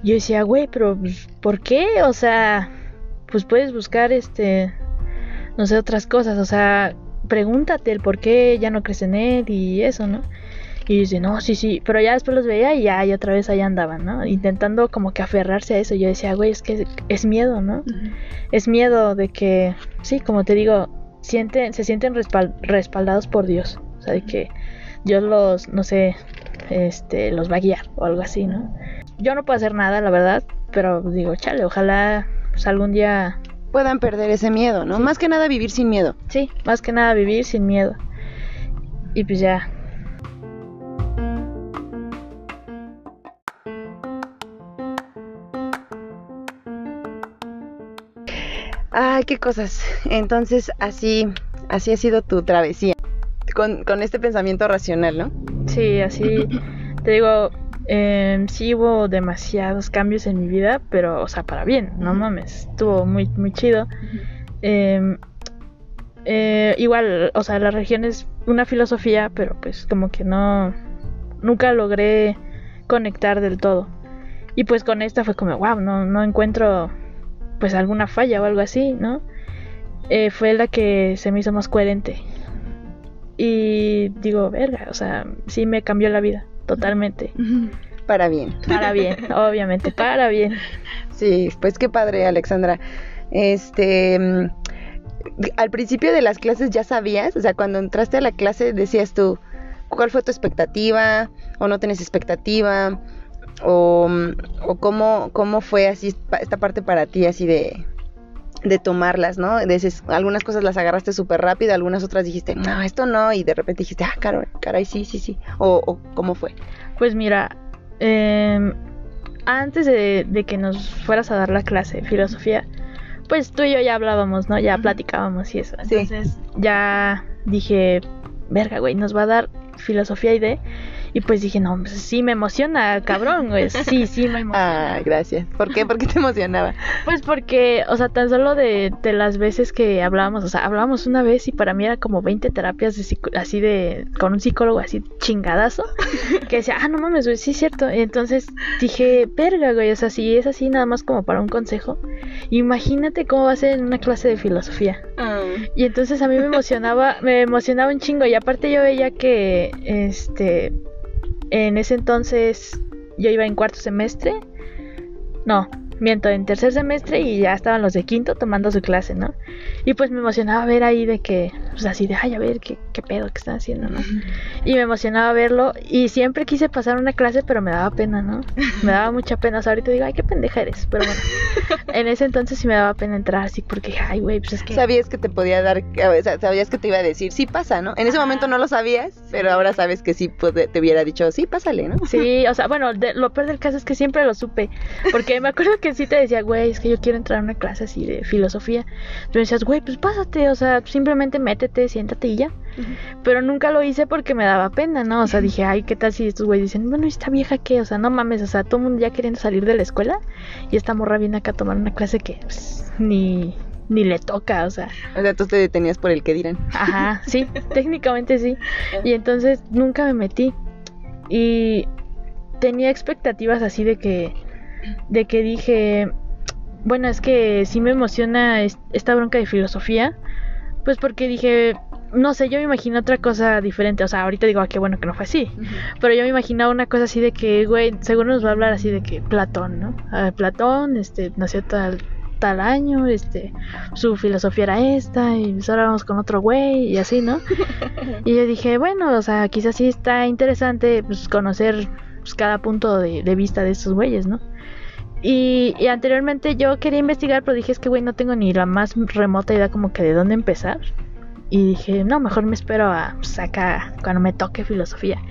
Y yo decía, güey, pero pues, ¿por qué? O sea, pues puedes buscar este, no sé, otras cosas, o sea, pregúntate el por qué ya no crees en él y eso, ¿no? Y dice, no, sí, sí, pero ya después los veía y ya, y otra vez ahí andaban, ¿no? Intentando como que aferrarse a eso. Yo decía, güey, es que es miedo, ¿no? Es miedo de que, sí, como te digo, sienten, se sienten respaldados por Dios. O sea, de que Dios los, no sé, este, los va a guiar o algo así, ¿no? Yo no puedo hacer nada, la verdad, pero digo, chale, ojalá pues, algún día puedan perder ese miedo, ¿no? Más que nada vivir sin miedo. Sí, más que nada vivir sin miedo. Y pues ya, Ay, qué cosas. Entonces, así, así ha sido tu travesía. Con, este pensamiento racional, ¿no? Sí, así. te digo, eh, sí hubo demasiados cambios en mi vida, pero, o sea, para bien, no mames. Estuvo muy, muy chido. Em, eh, igual, o sea, la religión es una filosofía, pero pues como que no. Nunca logré conectar del todo. Y pues con esta fue como, wow, no, no encuentro pues alguna falla o algo así, ¿no? Eh, fue la que se me hizo más coherente. Y digo, verga, o sea, sí me cambió la vida, totalmente. Para bien. Para bien, obviamente, para bien. Sí, pues qué padre, Alexandra. Este, mm, al principio de las clases ya sabías, o sea, cuando entraste a la clase decías tú, ¿cuál fue tu expectativa? ¿O no tienes expectativa? o, o cómo, cómo fue así esta parte para ti así de, de tomarlas, ¿no? De algunas cosas las agarraste súper rápido, algunas otras dijiste, no, esto no, y de repente dijiste, ah, caray, caray sí, sí, sí. O, cómo fue. Pues mira, em, antes de, que nos fueras a dar la clase de filosofía, pues tú y yo ya hablábamos, ¿no? Ya platicábamos y eso. Entonces ya dije, verga, güey, nos va a dar filosofía y de y pues dije, no, pues sí me emociona, cabrón, güey. Sí, sí me emociona. Ah, gracias. ¿Por qué? ¿Por qué te emocionaba? Pues porque, o sea, tan solo de, de las veces que hablábamos, o sea, hablábamos una vez y para mí era como 20 terapias de así de, con un psicólogo así chingadazo, que decía, ah, no mames, güey, sí es cierto. Y entonces dije, verga, güey, o sea, si es así nada más como para un consejo, imagínate cómo va a ser en una clase de filosofía. Y entonces a mí me emocionaba, me emocionaba un chingo y aparte yo veía que, este en ese entonces yo iba en cuarto semestre. No, miento, en tercer semestre y ya estaban los de quinto tomando su clase, ¿no? Y pues me emocionaba ver ahí de que, pues así de, ay, a ver qué, qué pedo que están haciendo, ¿no? Y me emocionaba verlo y siempre quise pasar una clase, pero me daba pena, ¿no? Me daba mucha pena, o sea, ahorita digo, ay, qué pendeja eres, pero bueno, en ese entonces sí me daba pena entrar así porque, ay, güey, pues es que... Sabías que te podía dar, o sea, sabías que te iba a decir, sí pasa, ¿no? En ese momento no lo sabías, pero ahora sabes que sí te hubiera dicho, sí, pásale, ¿no? Sí, o sea, bueno, lo peor del caso es que siempre lo supe, porque me acuerdo que sí te decía, güey, es que yo quiero entrar a una clase así de filosofía. Tú decías, güey, pues pásate, o sea, simplemente métete, siéntate y ya. Pero nunca lo hice porque me daba pena, ¿no? O sea, dije, ay, ¿qué tal si estos güeyes dicen, bueno, esta vieja qué? O sea, no mames, o sea, todo el mundo ya queriendo salir de la escuela y esta morra viene acá a tomar una clase que pues, ni, ni le toca, o sea. O sea, tú te detenías por el que dirán. Ajá, sí, técnicamente sí. Y entonces nunca me metí. Y tenía expectativas así de que, de que dije, bueno, es que sí me emociona esta bronca de filosofía, pues porque dije, no sé, yo me imagino otra cosa diferente. O sea, ahorita digo, ah, qué bueno que no fue así. Pero yo me imaginaba una cosa así de que, güey, seguro nos va a hablar así de que Platón, ¿no? Ah, Platón, este, nació tal, tal año, este, su filosofía era esta, y pues ahora vamos con otro güey, y así, ¿no? y yo dije, bueno, o sea, quizás sí está interesante, pues, conocer pues, cada punto de, de vista de estos güeyes, ¿no? Y, anteriormente yo quería investigar, pero dije, es que, güey, no tengo ni la más remota idea como que de dónde empezar. Y dije, no, mejor me espero a pues, cuando me toque filosofía.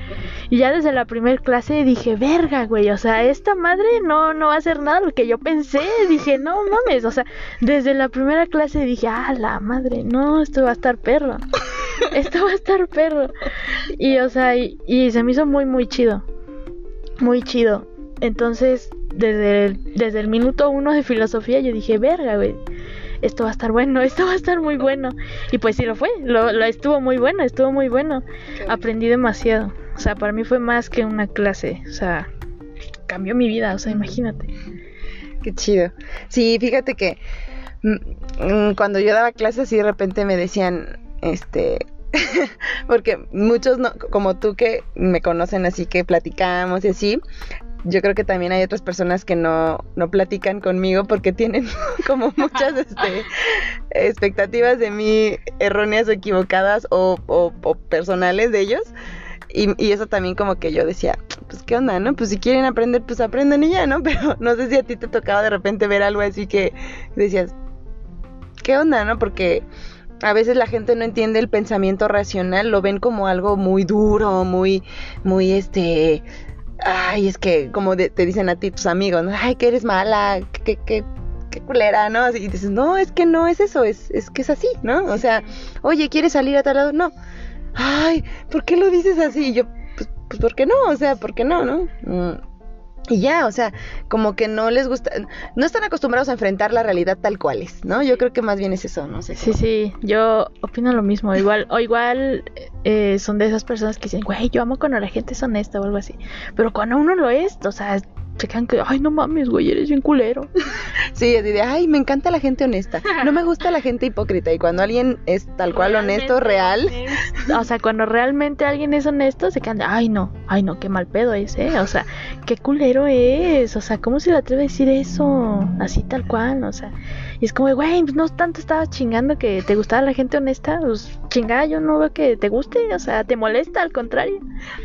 Y ya desde la primera clase dije, verga, güey, o sea, esta madre no, no va a hacer nada lo que yo pensé. Dije, no mames, o sea, desde la primera clase dije, ah, la madre, no, esto va a estar perro. Esto va a estar perro. Y, o sea, y, y se me hizo muy, muy chido. Muy chido. Entonces, desde el, desde el minuto uno de filosofía, yo dije, verga, güey esto va a estar bueno, esto va a estar muy bueno. Y pues sí lo fue, lo, lo estuvo muy bueno, estuvo muy bueno. Aprendí demasiado. O sea, para mí fue más que una clase. O sea, cambió mi vida, o sea, imagínate. Qué chido. Sí, fíjate que mm, mm, cuando yo daba clases y de repente me decían, este, porque muchos no, como tú que me conocen así que platicamos y así, yo creo que también hay otras personas que no, no platican conmigo porque tienen como muchas este, expectativas de mí erróneas o equivocadas o, o, personales de ellos. Y, y, eso también como que yo decía, pues qué onda, ¿no? Pues si quieren aprender, pues aprendan y ya, ¿no? Pero no sé si a ti te tocaba de repente ver algo así que decías, ¿qué onda, no? Porque a veces la gente no entiende el pensamiento racional, lo ven como algo muy duro, muy, muy este, ay, es que como te dicen a ti tus amigos, ¿no? ay, que eres mala, que, que, qué culera, ¿no? Y dices, no, es que no es eso, es, es que es así, ¿no? O sea, oye, ¿quieres salir a tal lado? No. Ay, ¿por qué lo dices así? Y yo, pues, pues, ¿por qué no? O sea, ¿por qué no, no? Mm. Y ya, o sea, como que no les gusta, no están acostumbrados a enfrentar la realidad tal cual es, ¿no? Yo creo que más bien es eso, no sé. Sí, sí, yo opino lo mismo, igual, o igual eh, son de esas personas que dicen, güey, yo amo cuando la gente es honesta o algo así, pero cuando uno lo es, o sea, se quedan que, ay, no mames, güey, eres bien culero. sí, así de, ay, me encanta la gente honesta. No me gusta la gente hipócrita. Y cuando alguien es tal cual honesto, real. o sea, cuando realmente alguien es honesto, se quedan de, ay, no, ay, no, qué mal pedo es, ¿eh? O sea, qué culero es. O sea, ¿cómo se le atreve a decir eso? Así tal cual, o sea. Y es como, güey, pues no tanto estaba chingando que te gustaba la gente honesta, pues chingada, yo no veo que te guste, o sea, te molesta, al contrario.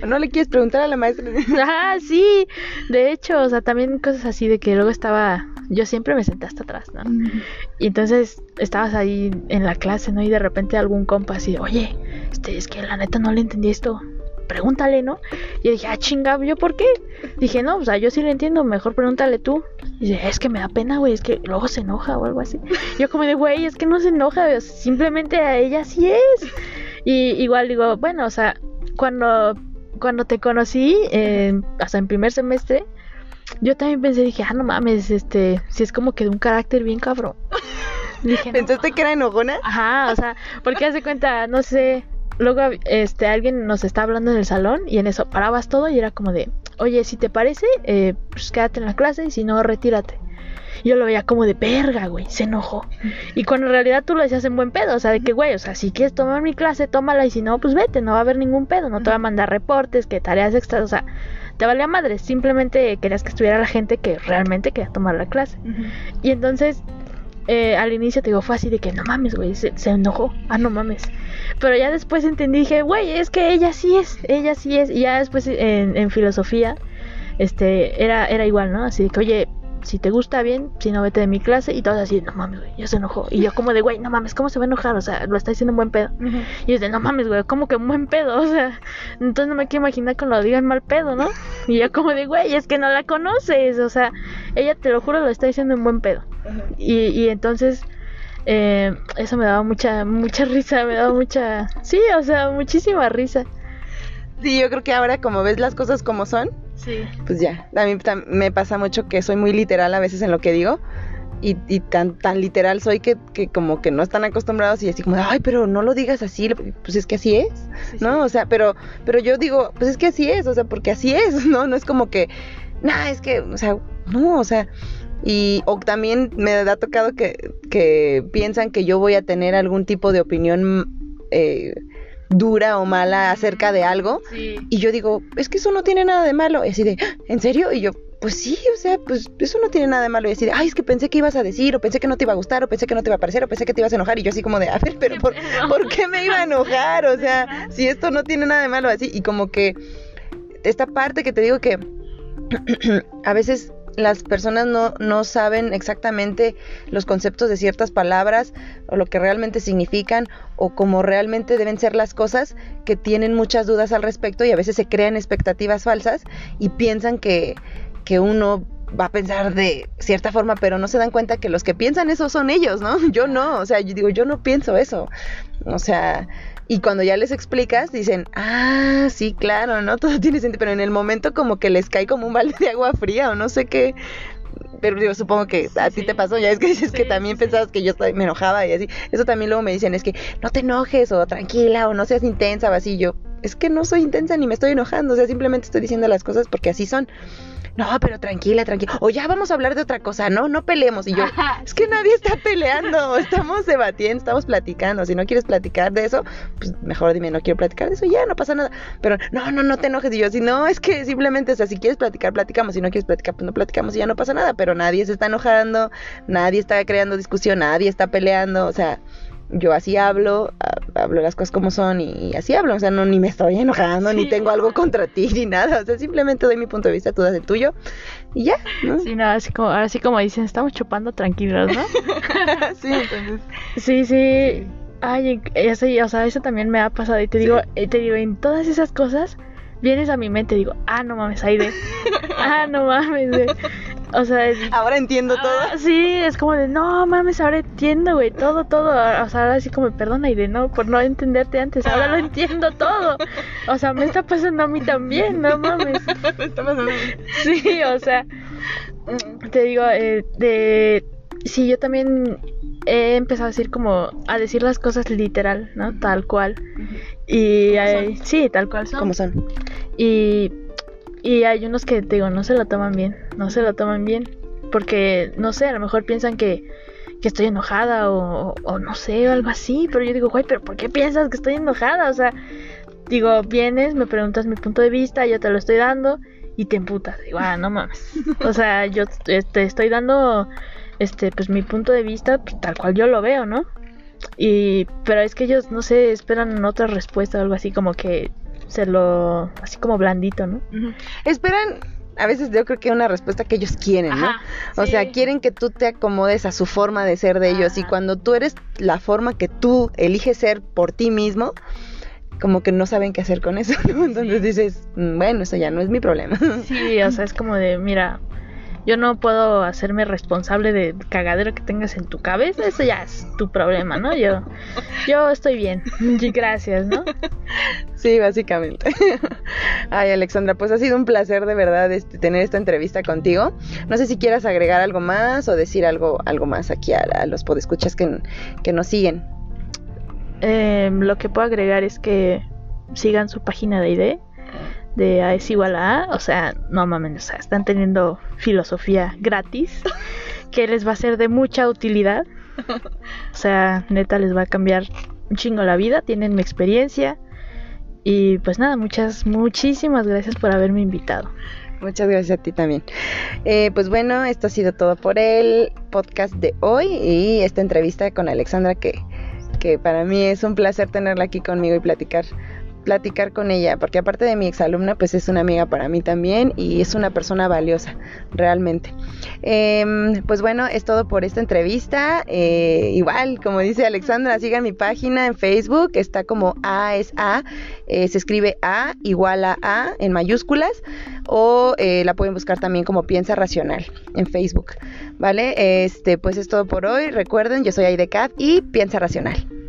¿No le quieres preguntar a la maestra? ah, sí, de hecho, o sea, también cosas así de que luego estaba, yo siempre me senté hasta atrás, ¿no? Y entonces estabas ahí en la clase, ¿no? Y de repente algún compa así, oye, este, es que la neta no le entendí esto pregúntale, ¿no? Y yo dije, ah, chinga, ¿yo por qué? Dije, no, o sea, yo sí le entiendo, mejor pregúntale tú. Y dice, es que me da pena, güey, es que luego se enoja o algo así. yo como de, güey, es que no se enoja, simplemente a ella sí es. Y igual digo, bueno, o sea, cuando, cuando te conocí, hasta en primer semestre, yo también pensé, dije, ah, no mames, este, si es como que de un carácter bien cabrón. Dije, ¿Pensaste que era enojona? Ajá, o sea, porque hace cuenta, no sé, luego este alguien nos está hablando en el salón y en eso parabas todo y era como de, oye, si te parece, eh, pues quédate en la clase y si no, retírate. Y yo lo veía como de verga, güey, se enojó. Y cuando en realidad tú lo decías en buen pedo, o sea, de que, güey, o sea, si quieres tomar mi clase, tómala y si no, pues vete, no va a haber ningún pedo, no te va a mandar reportes, que tareas extras, o sea, te valía madre, simplemente querías que estuviera la gente que realmente quería tomar la clase. Y entonces eh, al inicio te digo, fue así de que no mames, güey, se, enojó, ah, no mames. Pero ya después entendí, dije, güey, es que ella sí es, ella sí es. Y ya después en, en filosofía, este, era, era igual, ¿no? Así de que, oye, si te gusta bien, si no vete de mi clase y todo así, no mames, güey, ya se enojó. Y yo como de, güey, no mames, ¿cómo se va a enojar? O sea, lo está diciendo un buen pedo. Y yo de, no mames, güey, ¿cómo que un buen pedo? O sea, entonces no me quiero imaginar que lo digan mal pedo, ¿no? Y yo como de, güey, es que no la conoces, o sea, ella te lo juro lo está diciendo un buen pedo. Y, y entonces... Eh, eso me daba mucha mucha risa, me daba mucha... Sí, o sea, muchísima risa. Sí, yo creo que ahora como ves las cosas como son, Sí. Pues ya, a mí me pasa mucho que soy muy literal a veces en lo que digo. Y, y tan, tan literal soy que, que, como que no están acostumbrados y así como, ay, pero no lo digas así, pues es que así es, ¿no? O sea, pero, pero yo digo, pues es que así es, o sea, porque así es, ¿no? No es como que, nah, es que, o sea, no, o sea, y o también me ha tocado que, que piensan que yo voy a tener algún tipo de opinión eh, dura o mala acerca de algo. Y yo digo, es que eso no tiene nada de malo. Y así de, ¿en serio? Y yo, pues sí, o sea, pues eso no tiene nada de malo. Y así de, ay, es que pensé que ibas a decir, o pensé que no te iba a gustar, o pensé que no te iba a parecer, o pensé que te ibas a enojar. Y yo así como de, a ver, pero ¿por, ¿por qué me iba a enojar? O sea, si esto no tiene nada de malo así. Y como que esta parte que te digo que a veces las personas no, no saben exactamente los conceptos de ciertas palabras o lo que realmente significan o cómo realmente deben ser las cosas, que tienen muchas dudas al respecto y a veces se crean expectativas falsas y piensan que, que uno va a pensar de cierta forma, pero no se dan cuenta que los que piensan eso son ellos, ¿no? Yo no, o sea, yo digo, yo no pienso eso. O sea, y cuando ya les explicas, dicen, ah, sí, claro, ¿no? Todo tiene sentido, pero en el momento como que les cae como un balde de agua fría o no sé qué. Pero digo, supongo que a ti te pasó, ya es que dices que también pensabas que yo me enojaba y así. Eso también luego me dicen, es que no te enojes o tranquila o no seas intensa o así. Yo, es que no soy intensa ni me estoy enojando, o sea, simplemente estoy diciendo las cosas porque así son no, pero tranquila, tranquila. O ya vamos a hablar de otra cosa, no, no peleemos. Y yo, es que nadie está peleando, estamos debatiendo, estamos platicando. Si no quieres platicar de eso, pues mejor dime, no quiero platicar de eso, ya, no pasa nada. Pero no, no, no te enojes. Y yo, si no, es que simplemente, o sea, si quieres platicar, platicamos. Si no quieres platicar, pues no platicamos y ya no pasa nada. Pero nadie se está enojando, nadie está creando discusión, nadie está peleando, o sea yo así hablo, hablo las cosas como son y, así hablo, o sea, no ni me estoy enojando, ni tengo algo contra ti, ni nada, o sea, simplemente doy mi punto de vista, tú das el tuyo y ya, ¿no? Sí, no, así como, así como dicen, estamos chupando tranquilos, ¿no? sí, entonces. Sí, sí, ay, eso, o sea, eso también me ha pasado y te digo, eh, te digo, en todas esas cosas vienes a mi mente y digo, ah, no mames, Aide. ah, no mames. O sea, ahora entiendo todo. Ah, sí, es como de, no mames, ahora entiendo, güey, todo, todo. O sea, ahora sí como, perdona, Aide, no, por no entenderte antes, ahora lo entiendo todo. O sea, me está pasando a mí también, no mames. me está pasando a mí. Sí, o sea, te digo, eh, de... Sí, yo también he empezado a decir como a decir las cosas literal, ¿no? Tal cual. Y hay, sí, tal cual son. Como son. Y, y hay unos que digo, no se lo toman bien, no se lo toman bien. Porque, no sé, a lo mejor piensan que, que estoy enojada o, o, no sé, o algo así. Pero yo digo, güey, pero ¿por qué piensas que estoy enojada? O sea, digo, vienes, me preguntas mi punto de vista, yo te lo estoy dando y te emputas. Digo, ah, no mames. O sea, yo te estoy dando este, pues mi punto de vista, pues, tal cual yo lo veo, ¿no? Y, pero es que ellos, no sé, esperan otra respuesta o algo así como que se lo, así como blandito, ¿no? Esperan, a veces yo creo que una respuesta que ellos quieren, ¿no? o sea, quieren que tú te acomodes a su forma de ser de ellos y cuando tú eres la forma que tú eliges ser por ti mismo, como que no saben qué hacer con eso, ¿no? Entonces dices, mm, bueno, eso ya no es mi problema. Sí, o sea, es como de, mira, yo no puedo hacerme responsable del cagadero que tengas en tu cabeza, eso ya es tu problema, ¿no? Yo, yo estoy bien, gracias, ¿no? Sí, básicamente. Ay, Alexandra, pues ha sido un placer de verdad este, tener esta entrevista contigo. No sé si quieras agregar algo más o decir algo, algo más aquí a, los podescuchas que, que nos siguen. Em, lo que puedo agregar es que sigan su página de ID de A es igual a A, o sea, no mames, o sea, están teniendo filosofía gratis que les va a ser de mucha utilidad. O sea, neta les va a cambiar un chingo la vida, tienen mi experiencia. Y pues nada, muchas, muchísimas gracias por haberme invitado. Muchas gracias a ti también. Eh, pues bueno, esto ha sido todo por el podcast de hoy y esta entrevista con Alexandra que, que para mí es un placer tenerla aquí conmigo y platicar platicar con ella, porque aparte de mi exalumna, pues es una amiga para mí también y es una persona valiosa, realmente. Em, pues bueno, es todo por esta entrevista. Eh, igual, como dice Alexandra, sigan mi página en Facebook, está como A es A, eh, se escribe A igual a A en mayúsculas, o eh, la pueden buscar también como Piensa Racional en Facebook. ¿Vale? Este, pues es todo por hoy. Recuerden, yo soy Aidecat y Piensa Racional.